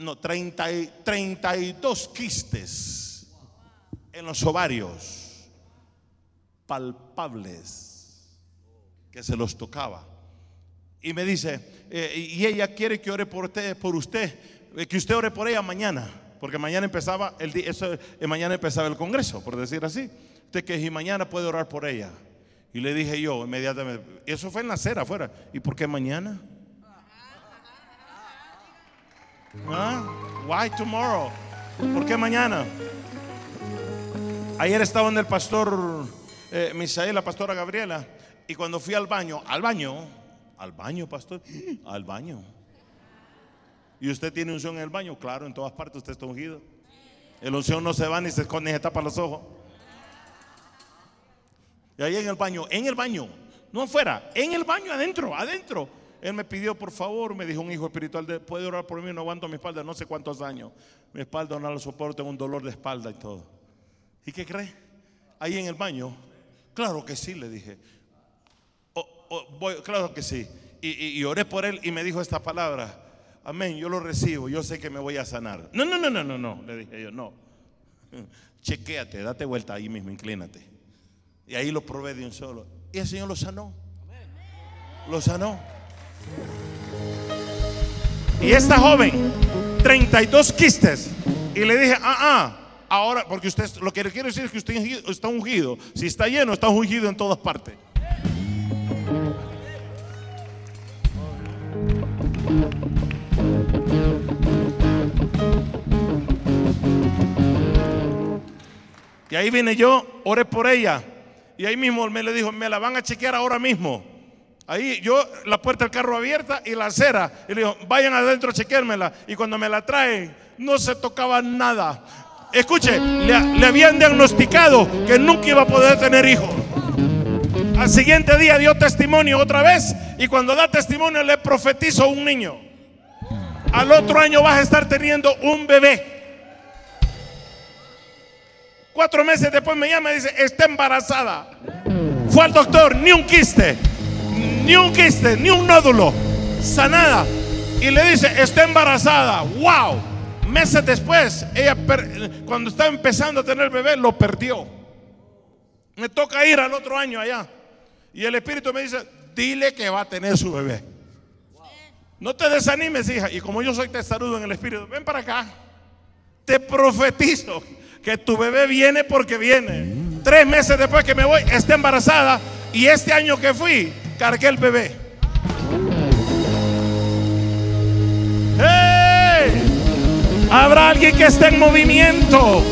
no, 30, 32 quistes en los ovarios palpables que se los tocaba. Y me dice, eh, y ella quiere que ore por usted, por usted, que usted ore por ella mañana porque mañana empezaba el día, eh, mañana empezaba el congreso, por decir así. Usted que si mañana puede orar por ella. Y le dije yo inmediatamente, eso fue en la acera afuera. ¿Y por qué mañana? ¿Ah? Why tomorrow? ¿Por qué mañana? Ayer estaba en el pastor eh, Misael, la pastora Gabriela, y cuando fui al baño, al baño, al baño, pastor, al baño. ¿Y usted tiene unción en el baño? Claro, en todas partes usted está ungido. El unción no se va ni se esconde ni se tapa los ojos. Y ahí en el baño, en el baño, no afuera, en el baño, adentro, adentro. Él me pidió, por favor, me dijo un hijo espiritual, puede orar por mí, no aguanto mi espalda, no sé cuántos años. Mi espalda no la soporto, un dolor de espalda y todo. ¿Y qué cree? Ahí en el baño, claro que sí, le dije. Claro que sí. y oré por él y me dijo esta palabra. Amén, yo lo recibo, yo sé que me voy a sanar. No, no, no, no, no, no, le dije yo, no. Chequéate, date vuelta ahí mismo, inclínate. Y ahí lo probé de un solo. Y el Señor lo sanó. Lo sanó. Y esta joven, 32 quistes. Y le dije, ah, ah, ahora, porque usted, lo que quiere decir es que usted está ungido. Si está lleno, está ungido en todas partes. Y ahí vine yo, oré por ella. Y ahí mismo me le dijo, me la van a chequear ahora mismo. Ahí yo, la puerta del carro abierta y la acera. Y le dijo, vayan adentro a chequeármela. Y cuando me la traen, no se tocaba nada. Escuche, le, habían diagnosticado que nunca iba a poder tener hijos. Al siguiente día dio testimonio otra vez. Y cuando da testimonio le profetizo un niño. Al otro año vas a estar teniendo un bebé. Cuatro meses después me llama y dice, está embarazada. Fue al doctor, ni un quiste, ni un quiste, ni un nódulo, sanada. Y le dice, está embarazada. ¡Wow! Meses después, ella cuando estaba empezando a tener bebé, lo perdió. Me toca ir al otro año allá. Y el Espíritu me dice, dile que va a tener su bebé. No te desanimes, hija. Y como yo soy testarudo en el Espíritu, ven para acá. Te profetizo que tu bebé viene porque viene. Tres meses después que me voy, está embarazada. Y este año que fui, cargué el bebé. Habrá alguien que esté en movimiento.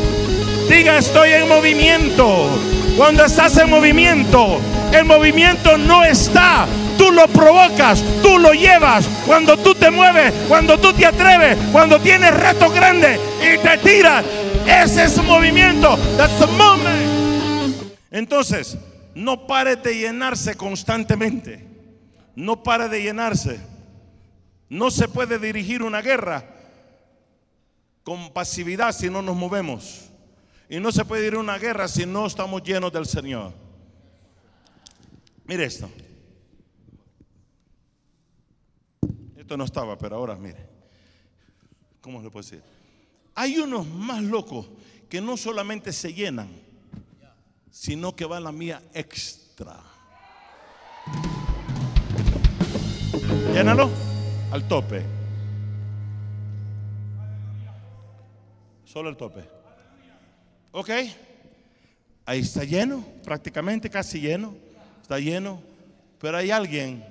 Diga, estoy en movimiento. Cuando estás en movimiento, el movimiento no está tú lo provocas, tú lo llevas. Cuando tú te mueves, cuando tú te atreves, cuando tienes retos grandes y te tiras, ese es un movimiento. That's the moment. Entonces, no pare de llenarse constantemente. No pare de llenarse. No se puede dirigir una guerra con pasividad si no nos movemos. Y no se puede ir una guerra si no estamos llenos del Señor. Mire esto. Esto no estaba, pero ahora mire. ¿Cómo le puedo decir? Hay unos más locos que no solamente se llenan, sino que van la mía extra. Llénalo al tope. Solo el tope. Ok. Ahí está lleno, prácticamente casi lleno. Está lleno. Pero hay alguien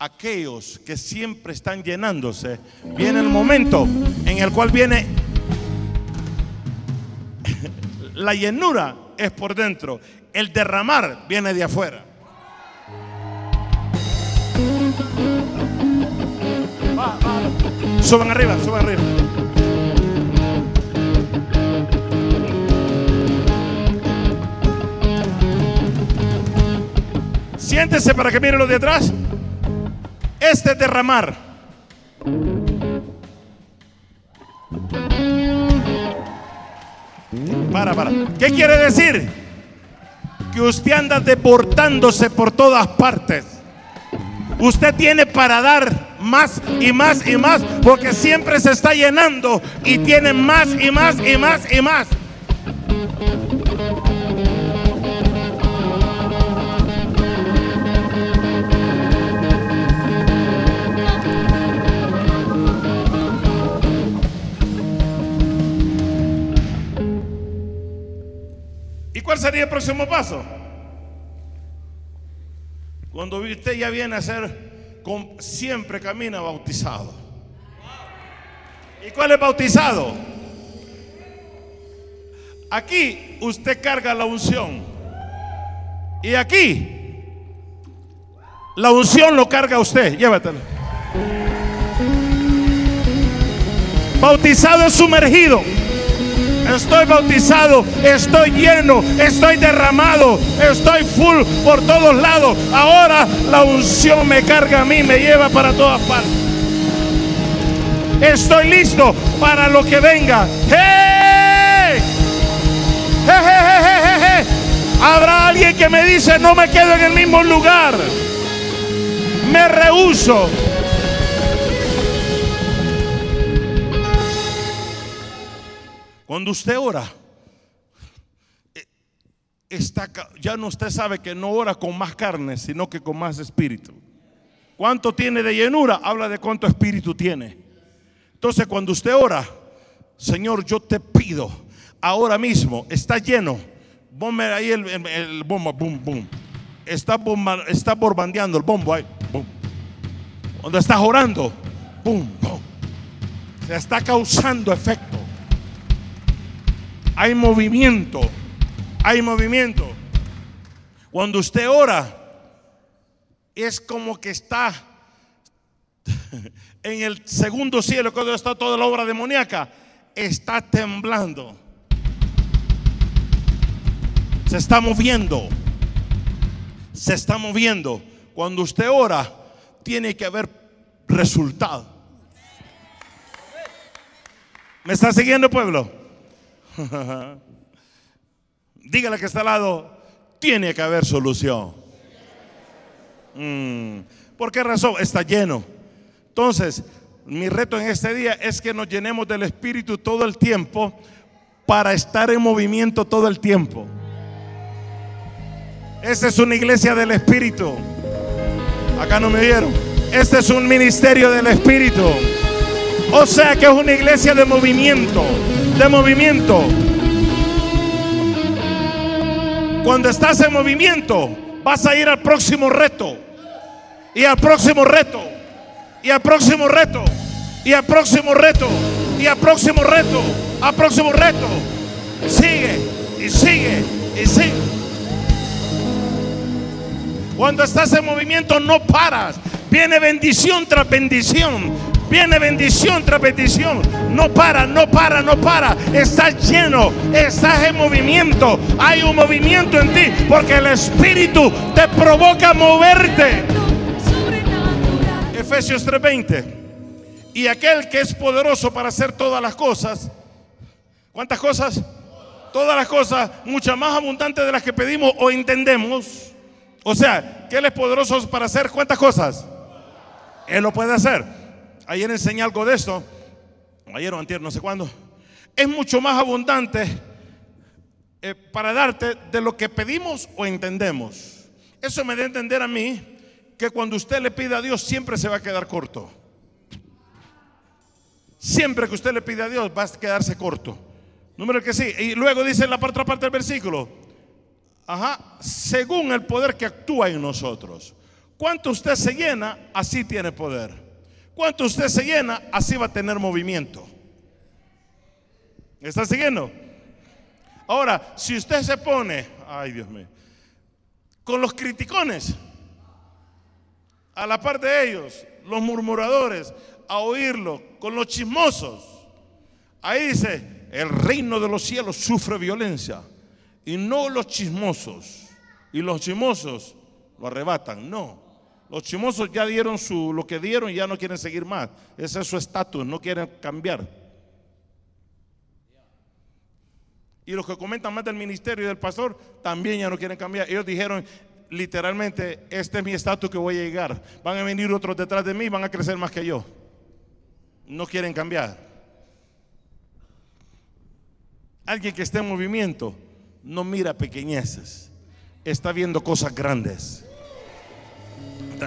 aquellos que siempre están llenándose, viene el momento en el cual viene la llenura es por dentro. El derramar viene de afuera. Suban arriba, suban arriba. Siéntese para que mire lo de atrás. Este derramar. Para, para. ¿Qué quiere decir? Que usted anda deportándose por todas partes. Usted tiene para dar más y más y más porque siempre se está llenando y tiene más y más y más y más. Cuál sería el próximo paso? Cuando usted ya viene a ser, siempre camina bautizado. ¿Y cuál es bautizado? Aquí usted carga la unción. Y aquí la unción lo carga usted. Llévatelo. Bautizado es sumergido. Estoy bautizado, estoy lleno, estoy derramado, estoy full por todos lados. Ahora la unción me carga a mí, me lleva para todas partes. Estoy listo para lo que venga. ¡Hey! ¡Hey, Habrá alguien que me dice, no me quedo en el mismo lugar. Me rehuso Cuando usted ora, eh, está, ya no usted sabe que no ora con más carne, sino que con más espíritu. ¿Cuánto tiene de llenura? Habla de cuánto espíritu tiene. Entonces cuando usted ora, Señor, yo te pido, ahora mismo está lleno. Ponme ahí el, el, bombo, boom, boom. Está, bomba, está borbandeando el bombo ahí, boom. Cuando estás orando, boom, boom. Se está causando efecto hay movimiento, hay movimiento. Cuando usted ora, es como que está en el segundo cielo, cuando está toda la obra demoníaca, está temblando. Se está moviendo. Se está moviendo. Cuando usted ora, tiene que haber resultado. ¿Me está siguiendo, pueblo? Dígale que está al lado, tiene que haber solución. Mm, ¿Por qué razón? Está lleno. Entonces, mi reto en este día es que nos llenemos del Espíritu todo el tiempo para estar en movimiento todo el tiempo. Esta es una iglesia del Espíritu. Acá no me vieron. Este es un ministerio del Espíritu. O sea que es una iglesia de movimiento de movimiento. Cuando estás en movimiento, vas a ir al próximo reto. Y al próximo reto. Y al próximo reto. Y al próximo reto. Y al próximo reto. Al próximo reto. Sigue y sigue y sigue. Cuando estás en movimiento no paras. Viene bendición tras bendición. Viene bendición tras bendición. No para, no para, no para. Estás lleno, estás en movimiento. Hay un movimiento en ti porque el Espíritu te provoca a moverte. Efesios 3:20. Y aquel que es poderoso para hacer todas las cosas. ¿Cuántas cosas? Todas las cosas, muchas más abundantes de las que pedimos o entendemos. O sea, que Él es poderoso para hacer cuántas cosas. Él lo puede hacer. Ayer enseñé algo de esto. Ayer o antier, no sé cuándo. Es mucho más abundante eh, para darte de lo que pedimos o entendemos. Eso me da a entender a mí que cuando usted le pide a Dios siempre se va a quedar corto. Siempre que usted le pide a Dios va a quedarse corto. Número que sí. Y luego dice en la otra parte del versículo, ajá, según el poder que actúa en nosotros. Cuanto usted se llena, así tiene poder. Cuanto usted se llena, así va a tener movimiento. ¿Me está siguiendo? Ahora, si usted se pone, ay Dios mío, con los criticones, a la par de ellos, los murmuradores, a oírlo, con los chismosos, ahí dice, el reino de los cielos sufre violencia y no los chismosos. Y los chismosos lo arrebatan, no. Los chismosos ya dieron su, lo que dieron y ya no quieren seguir más. Ese es su estatus, no quieren cambiar. Y los que comentan más del ministerio y del pastor también ya no quieren cambiar. Ellos dijeron literalmente, este es mi estatus que voy a llegar. Van a venir otros detrás de mí, van a crecer más que yo. No quieren cambiar. Alguien que esté en movimiento no mira pequeñeces, está viendo cosas grandes.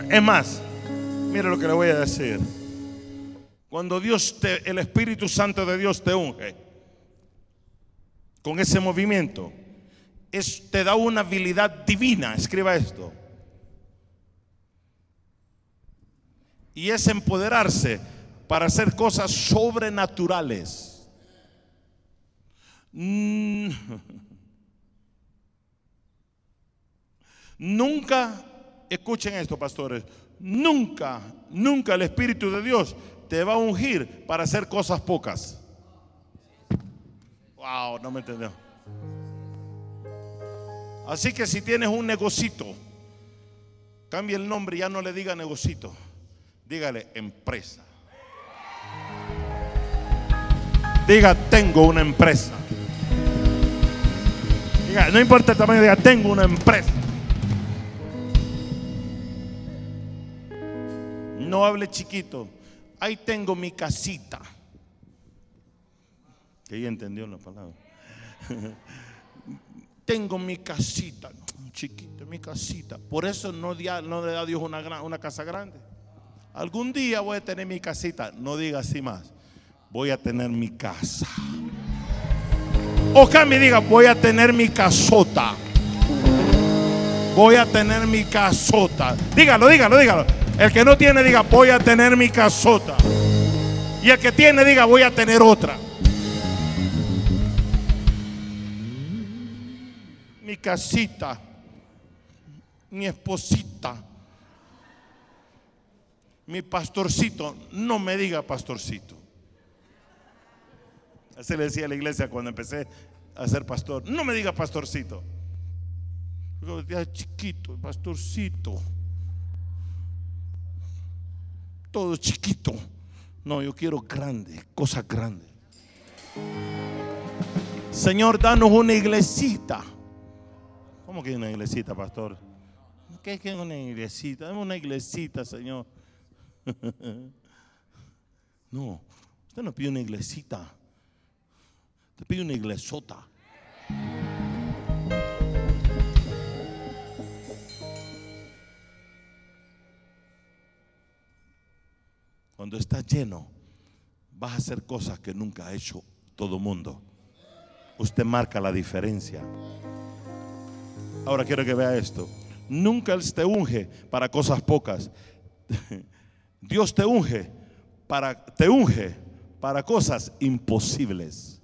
Es más, mire lo que le voy a decir. Cuando Dios te, el Espíritu Santo de Dios te unge, con ese movimiento, es, te da una habilidad divina, escriba esto. Y es empoderarse para hacer cosas sobrenaturales. Mm. Nunca, escuchen esto, pastores, nunca, nunca el Espíritu de Dios te va a ungir para hacer cosas pocas. Wow, no me entendió. Así que si tienes un negocito, cambie el nombre, ya no le diga negocito, dígale empresa. Diga, tengo una empresa. No importa el tamaño, diga, tengo una empresa. No hable chiquito. Ahí tengo mi casita. Que ella entendió la palabra. tengo mi casita, chiquito, mi casita. Por eso no, le da Dios una, una casa grande. Algún día voy a tener mi casita. No diga así más. Voy a tener mi casa. O me diga, voy a tener mi casota. Voy a tener mi casota. Dígalo, dígalo, dígalo. El que no tiene, diga, voy a tener mi casota. Y el que tiene, diga, voy a tener otra. Mi casita, mi esposita, mi pastorcito. No me diga pastorcito. Así le decía a la iglesia cuando empecé a ser pastor. No me diga pastorcito. Yo chiquito, pastorcito todo chiquito. No, yo quiero grande, cosas grandes. Señor, danos una iglesita. ¿Cómo que una iglesita, pastor? ¿Qué es una iglesita? Dame una iglesita, Señor. no, usted no pide una iglesita. Usted pide una iglesota. Cuando estás lleno, vas a hacer cosas que nunca ha hecho todo mundo. Usted marca la diferencia. Ahora quiero que vea esto. Nunca Él te unge para cosas pocas. Dios te unge para, te unge para cosas imposibles.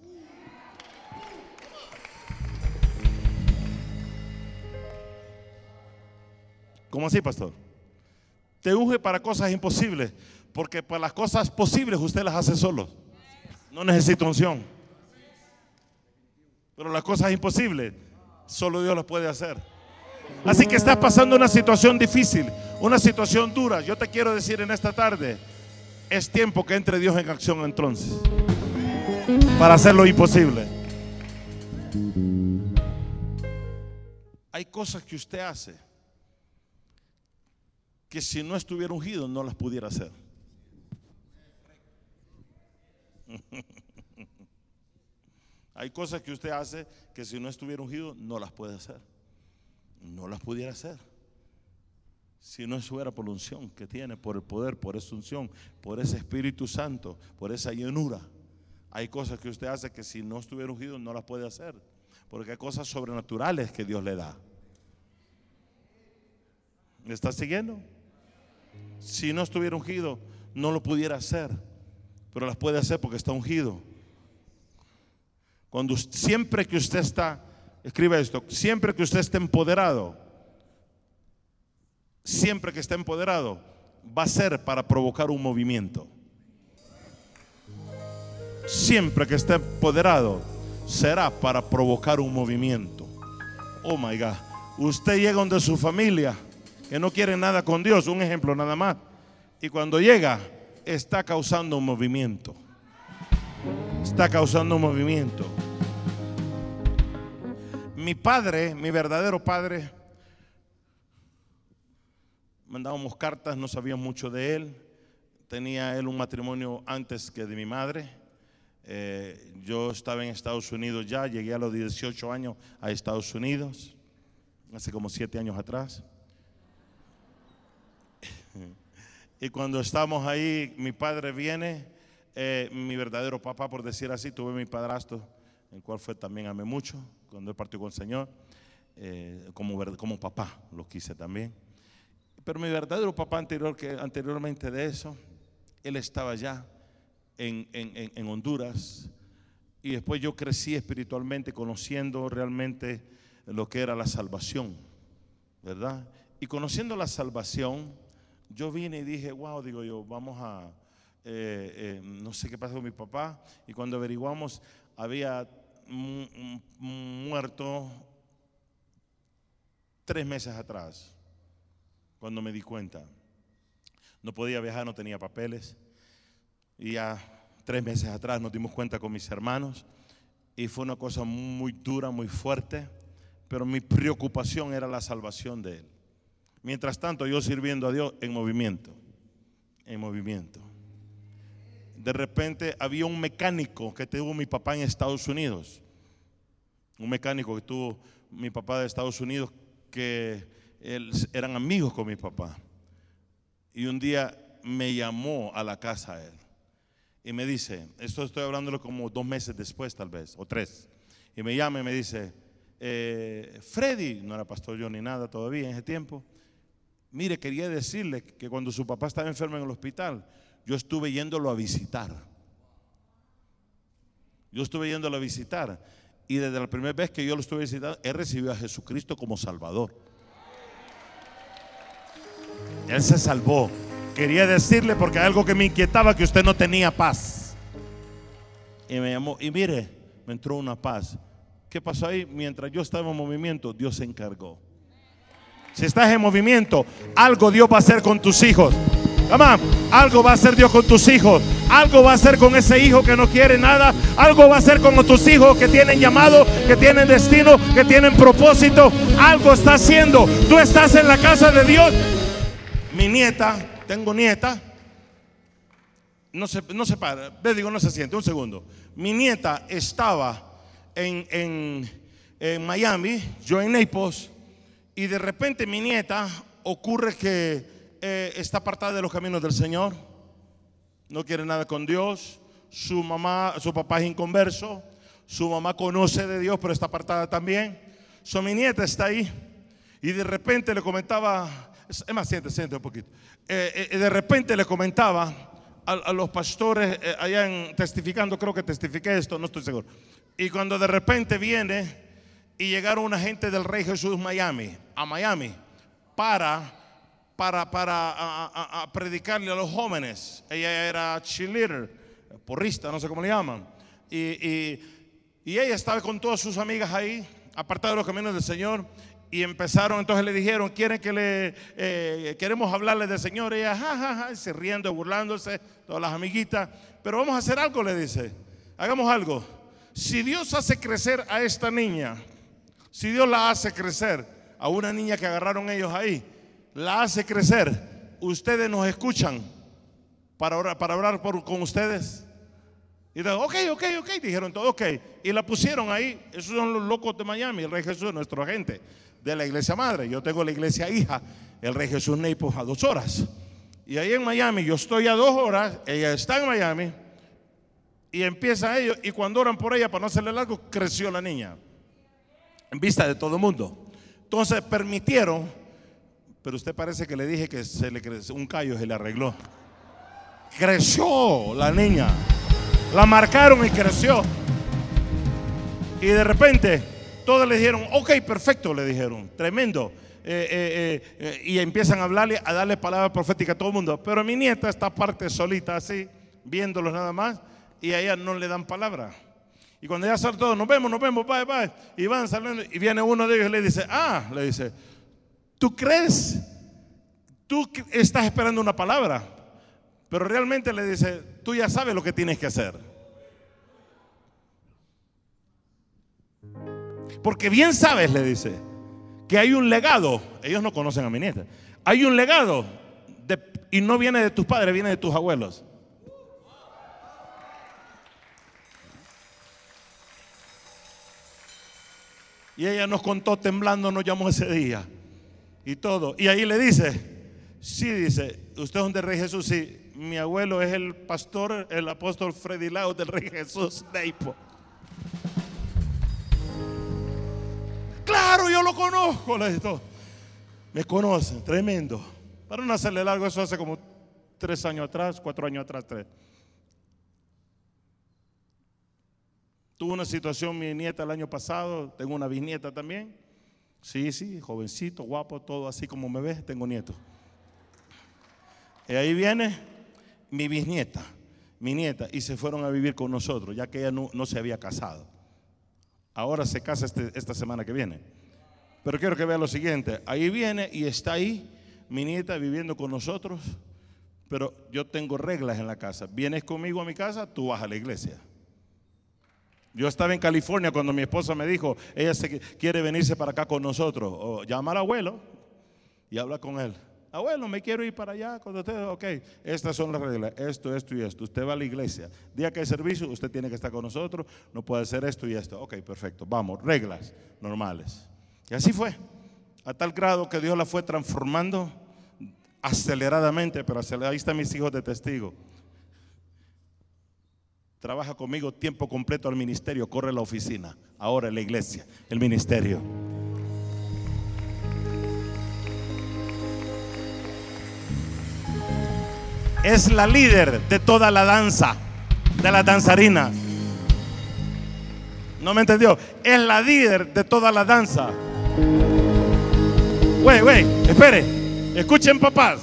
¿Cómo así, pastor? Te unge para cosas imposibles. Porque para las cosas posibles usted las hace solo. No necesita unción. Pero las cosas imposibles, solo Dios las puede hacer. Así que estás pasando una situación difícil, una situación dura. Yo te quiero decir en esta tarde, es tiempo que entre Dios en acción entonces. Para hacer lo imposible. Hay cosas que usted hace que si no estuviera ungido no las pudiera hacer. Hay cosas que usted hace que si no estuviera ungido no las puede hacer. No las pudiera hacer. Si no estuviera por la unción que tiene, por el poder, por esa unción, por ese Espíritu Santo, por esa llenura. Hay cosas que usted hace que si no estuviera ungido no las puede hacer. Porque hay cosas sobrenaturales que Dios le da. ¿Me está siguiendo? Si no estuviera ungido, no lo pudiera hacer pero las puede hacer porque está ungido. Cuando siempre que usted está, escribe esto, siempre que usted esté empoderado, siempre que esté empoderado, va a ser para provocar un movimiento. Siempre que esté empoderado, será para provocar un movimiento. Oh my God. Usted llega donde su familia, que no quiere nada con Dios, un ejemplo nada más. Y cuando llega, está causando un movimiento. Está causando un movimiento. Mi padre, mi verdadero padre, mandábamos cartas, no sabía mucho de él. Tenía él un matrimonio antes que de mi madre. Eh, yo estaba en Estados Unidos ya, llegué a los 18 años a Estados Unidos, hace como 7 años atrás. Y cuando estamos ahí, mi padre viene, eh, mi verdadero papá, por decir así, tuve mi padrastro, el cual fue también amé mucho cuando él partió con el Señor, eh, como, como papá lo quise también. Pero mi verdadero papá anterior, que anteriormente de eso, él estaba allá en, Honduras. Y después yo crecí espiritualmente conociendo realmente lo que era la salvación, ¿verdad? Y conociendo la salvación, yo vine y dije, wow, digo yo, vamos a, eh, eh, no sé qué pasó con mi papá. Y cuando averiguamos, había muerto tres meses atrás, cuando me di cuenta. No podía viajar, no tenía papeles. Y ya tres meses atrás nos dimos cuenta con mis hermanos y fue una cosa muy dura, muy fuerte, pero mi preocupación era la salvación de él. Mientras tanto, yo sirviendo a Dios en movimiento, en movimiento. De repente había un mecánico que tuvo mi papá en Estados Unidos, un mecánico que tuvo mi papá de Estados Unidos, que eran amigos con mi papá. Y un día me llamó a la casa él y me dice, esto estoy hablándolo como dos meses después tal vez, o tres, y me llama y me dice, eh, Freddy, no era pastor yo ni nada todavía en ese tiempo, mire, quería decirle que cuando su papá estaba enfermo en el hospital, yo estuve yéndolo a visitar. Yo estuve yéndolo a visitar. Y desde la primera vez que yo lo estuve visitando, he recibido a Jesucristo como Salvador. Él se salvó. Quería decirle porque algo que me inquietaba que usted no tenía paz. Y me llamó, y mire, me entró una paz. ¿Qué pasó ahí? Mientras yo estaba en movimiento, Dios se encargó. Si estás en movimiento, algo Dios va a hacer con tus hijos. algo va a hacer Dios con tus hijos. Algo va a hacer con ese hijo que no quiere nada. Algo va a hacer con tus hijos que tienen llamado, que tienen destino, que tienen propósito. Algo está haciendo. Tú estás en la casa de Dios. Mi nieta tengo nieta. No se, no se para, digo, no se siente, un segundo. Mi nieta estaba en, Miami, yo en Naples, y de repente mi nieta ocurre que eh, está apartada de los caminos del Señor, no quiere nada con Dios, su mamá, su papá es inconverso, su mamá conoce de Dios, pero está apartada también. So, mi nieta está ahí y de repente le comentaba, es más, siente, siente un poquito. Eh, eh, de repente le comentaba a, los pastores eh, allá en, testificando, creo que testifiqué esto, no estoy seguro. Y cuando de repente viene y llegaron una gente del Rey Jesús Miami, a Miami, para, para, para predicarle a los jóvenes. Ella era cheerleader, porrista, no sé cómo le llaman. Y, y ella estaba con todas sus amigas ahí, apartada de los caminos del Señor. Y empezaron, entonces le dijeron, quieren que le, eh, queremos hablarle del Señor. Y ella, ja, se riendo, burlándose, todas las amiguitas. Pero vamos a hacer algo, le dice. Hagamos algo. Si Dios hace crecer a esta niña, si Dios la hace crecer, a una niña que agarraron ellos ahí, la hace crecer, ustedes nos escuchan para orar, para hablar por, con ustedes. Y dijeron, ok, ok, ok, dijeron todo, ok. Y la pusieron ahí. Esos son los locos de Miami, el Rey Jesús, nuestra gente de la iglesia madre. Yo tengo la iglesia hija, el Rey Jesús Naples, a dos horas. Y ahí en Miami, yo estoy a dos horas, ella está en Miami, y empieza ellos, y cuando oran por ella, para no hacerle largo, creció la niña, en vista de todo el mundo. Entonces permitieron, pero usted parece que le dije que se le creció, un callo se le arregló. Creció la niña, la marcaron y creció. Y de repente, todos le dijeron, ok, perfecto, le dijeron, tremendo. Eh, eh, eh, y empiezan a hablarle, a darle palabra profética a todo el mundo. Pero mi nieta está aparte solita así, viéndolos nada más, y a ella no le dan palabra. Y cuando ya salen todos, nos vemos, nos vemos, bye, bye. Y van saliendo, y viene uno de ellos y le dice, ah, le dice, ¿tú crees? Tú estás esperando una palabra, pero realmente le dice, tú ya sabes lo que tienes que hacer. Porque bien sabes, le dice, que hay un legado. Ellos no conocen a mi nieta. Hay un legado y no viene de tus padres, viene de tus abuelos. Y ella nos contó temblando, nos llamó ese día. Y todo. Y ahí le dice, sí, dice, usted es un Rey Jesús, sí. Mi abuelo es el pastor, el apóstol Freddy Lau del Rey Jesús de Claro, yo lo conozco. Me conocen, tremendo. Para no hacerle largo, eso hace como tres años atrás, cuatro años atrás, tres. Tuve una situación, mi nieta el año pasado, tengo una bisnieta también. Sí, sí, jovencito, guapo, todo así como me ves, tengo nietos. Y ahí viene mi bisnieta, mi nieta, y se fueron a vivir con nosotros, ya que ella no se había casado. Ahora se casa este, esta semana que viene. Pero quiero que vea lo siguiente. Ahí viene y está ahí mi nieta viviendo con nosotros. Pero yo tengo reglas en la casa. Vienes conmigo a mi casa, tú vas a la iglesia. Yo estaba en California cuando mi esposa me dijo, ella quiere venirse para acá con nosotros. O llama al abuelo y habla con él. Abuelo, me quiero ir para allá con usted. Ok, estas son las reglas. Esto, esto y esto. Usted va a la iglesia. Día que hay servicio, usted tiene que estar con nosotros. No puede hacer esto y esto. Ok, perfecto. Vamos, reglas normales. Y así fue. A tal grado que Dios la fue transformando aceleradamente. Pero ahí están mis hijos de testigo. Trabaja conmigo tiempo completo al ministerio. Corre la oficina. Ahora en la iglesia, el ministerio. es la líder de toda la danza, de la danzarina. ¿No me entendió? Es la líder de toda la danza. Güey, güey, espere. Escuchen, papás,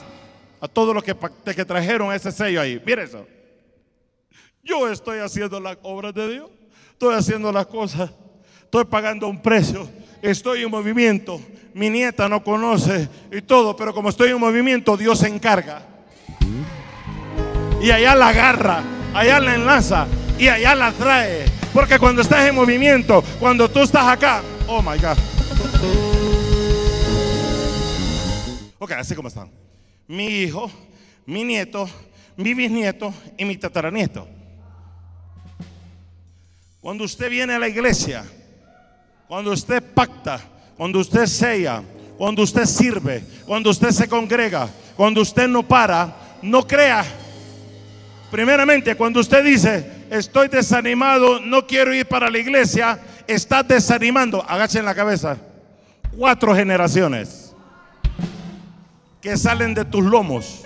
a todos los que, que trajeron ese sello ahí. Mire eso. Yo estoy haciendo las obras de Dios. Estoy haciendo las cosas. Estoy pagando un precio. Estoy en movimiento. Mi nieta no conoce y todo, pero como estoy en movimiento, Dios se encarga y allá la agarra, allá la enlaza y allá la trae. Porque cuando estás en movimiento, cuando tú estás acá, oh my God. Ok, así como están. Mi hijo, mi nieto, mi bisnieto y mi tataranieto. Cuando usted viene a la iglesia, cuando usted pacta, cuando usted sella, cuando usted sirve, cuando usted se congrega, cuando usted no para, no crea Primeramente, cuando usted dice, estoy desanimado, no quiero ir para la iglesia, está desanimando, agachen la cabeza, cuatro generaciones que salen de tus lomos.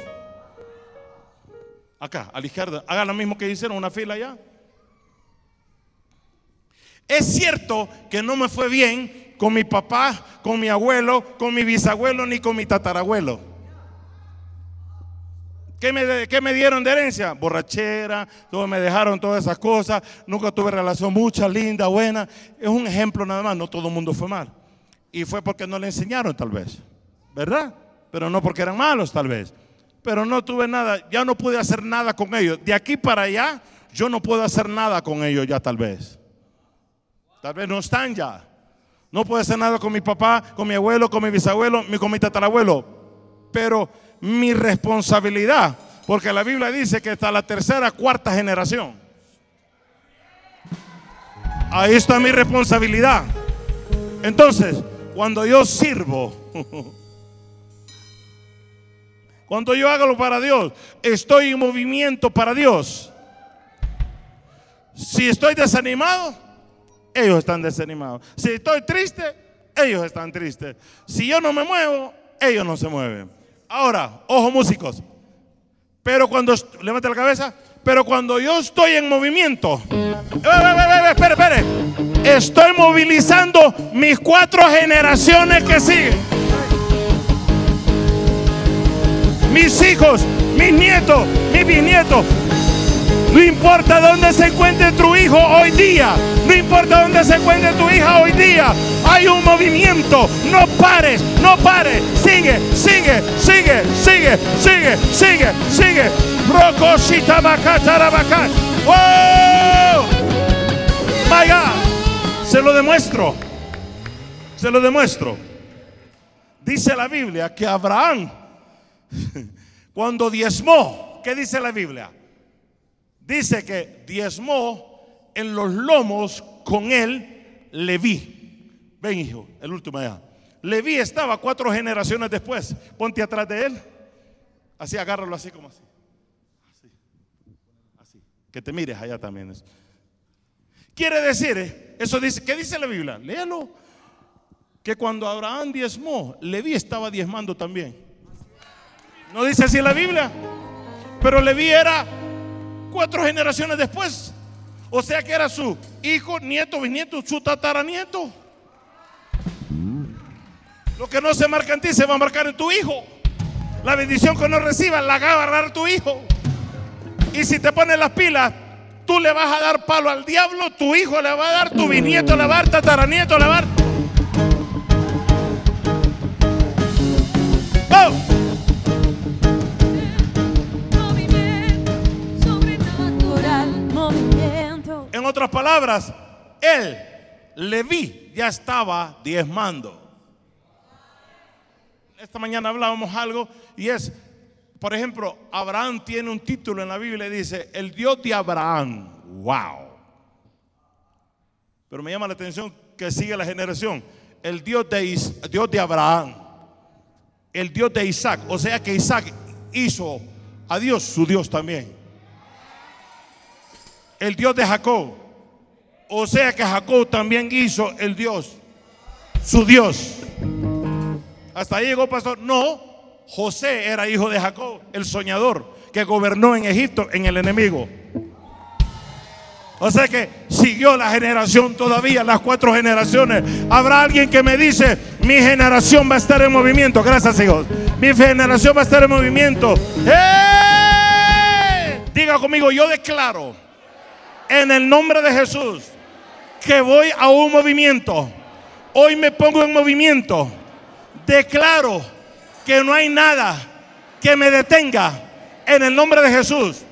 Acá, a la izquierda, hagan lo mismo que hicieron, una fila allá. Es cierto que no me fue bien con mi papá, con mi abuelo, con mi bisabuelo, ni con mi tatarabuelo. ¿Qué me, dieron de herencia? Borrachera, todos me dejaron todas esas cosas, nunca tuve relación mucha, linda, buena. Es un ejemplo nada más, no todo el mundo fue mal. Y fue porque no le enseñaron tal vez, ¿verdad? Pero no porque eran malos tal vez. Pero no tuve nada, ya no pude hacer nada con ellos. De aquí para allá, yo no puedo hacer nada con ellos ya tal vez. Tal vez no están ya. No puedo hacer nada con mi papá, con mi abuelo, con mi bisabuelo, con mi tatarabuelo. Pero mi responsabilidad, porque la Biblia dice que está la tercera, cuarta generación. Ahí está mi responsabilidad. Entonces, cuando yo sirvo, cuando yo hago para Dios, estoy en movimiento para Dios. Si estoy desanimado, ellos están desanimados. Si estoy triste, ellos están tristes. Si yo no me muevo, ellos no se mueven. Ahora, ojo músicos. Pero cuando, levante la cabeza, pero cuando yo estoy en movimiento, espere, espere. Estoy movilizando mis cuatro generaciones que siguen. Mis hijos, mis nietos, mis bisnietos. No importa dónde se encuentre tu hijo hoy día. No importa dónde se encuentre tu hija hoy día. Hay un movimiento. No pares, no pares. Sigue, sigue, sigue, sigue, sigue, sigue, sigue. Rocosita ¡Oh! My God. Se lo demuestro. Se lo demuestro. Dice la Biblia que Abraham, cuando diezmó, ¿qué dice la Biblia? Dice que diezmó en los lomos con él Leví. Ven, hijo, el último allá. Leví estaba cuatro generaciones después. Ponte atrás de él. Así, agárralo así como así. Así. Así. Que te mires allá también. Quiere decir, eh, eso dice, ¿qué dice la Biblia? Léalo. Que cuando Abraham diezmó, Leví estaba diezmando también. No dice así la Biblia. Pero Leví era cuatro generaciones después. O sea que era su hijo, nieto, bisnieto, su tataranieto. Lo que no se marca en ti se va a marcar en tu hijo. La bendición que no recibas la va a tu hijo. Y si te pones las pilas, tú le vas a dar palo al diablo, tu hijo le va a dar, tu bisnieto le va a dar, tataranieto le va a dar. Otras palabras, él, Leví, ya estaba diezmando. Esta mañana hablábamos algo y es, por ejemplo, Abraham tiene un título en la Biblia y dice, el Dios de Abraham. Wow. Pero me llama la atención que sigue la generación. El Dios de, Dios de Abraham. El Dios de Isaac. O sea que Isaac hizo a Dios su Dios también el Dios de Jacob. O sea que Jacob también hizo el Dios, su Dios. Hasta ahí llegó pastor. No, José era hijo de Jacob, el soñador, que gobernó en Egipto en el enemigo. O sea que siguió la generación todavía, las cuatro generaciones. Habrá alguien que me dice, mi generación va a estar en movimiento. Gracias, hijos. Mi generación va a estar en movimiento. ¡Eh! Diga conmigo, yo declaro en el nombre de Jesús que voy a un movimiento. Hoy me pongo en movimiento. Declaro que no hay nada que me detenga en el nombre de Jesús.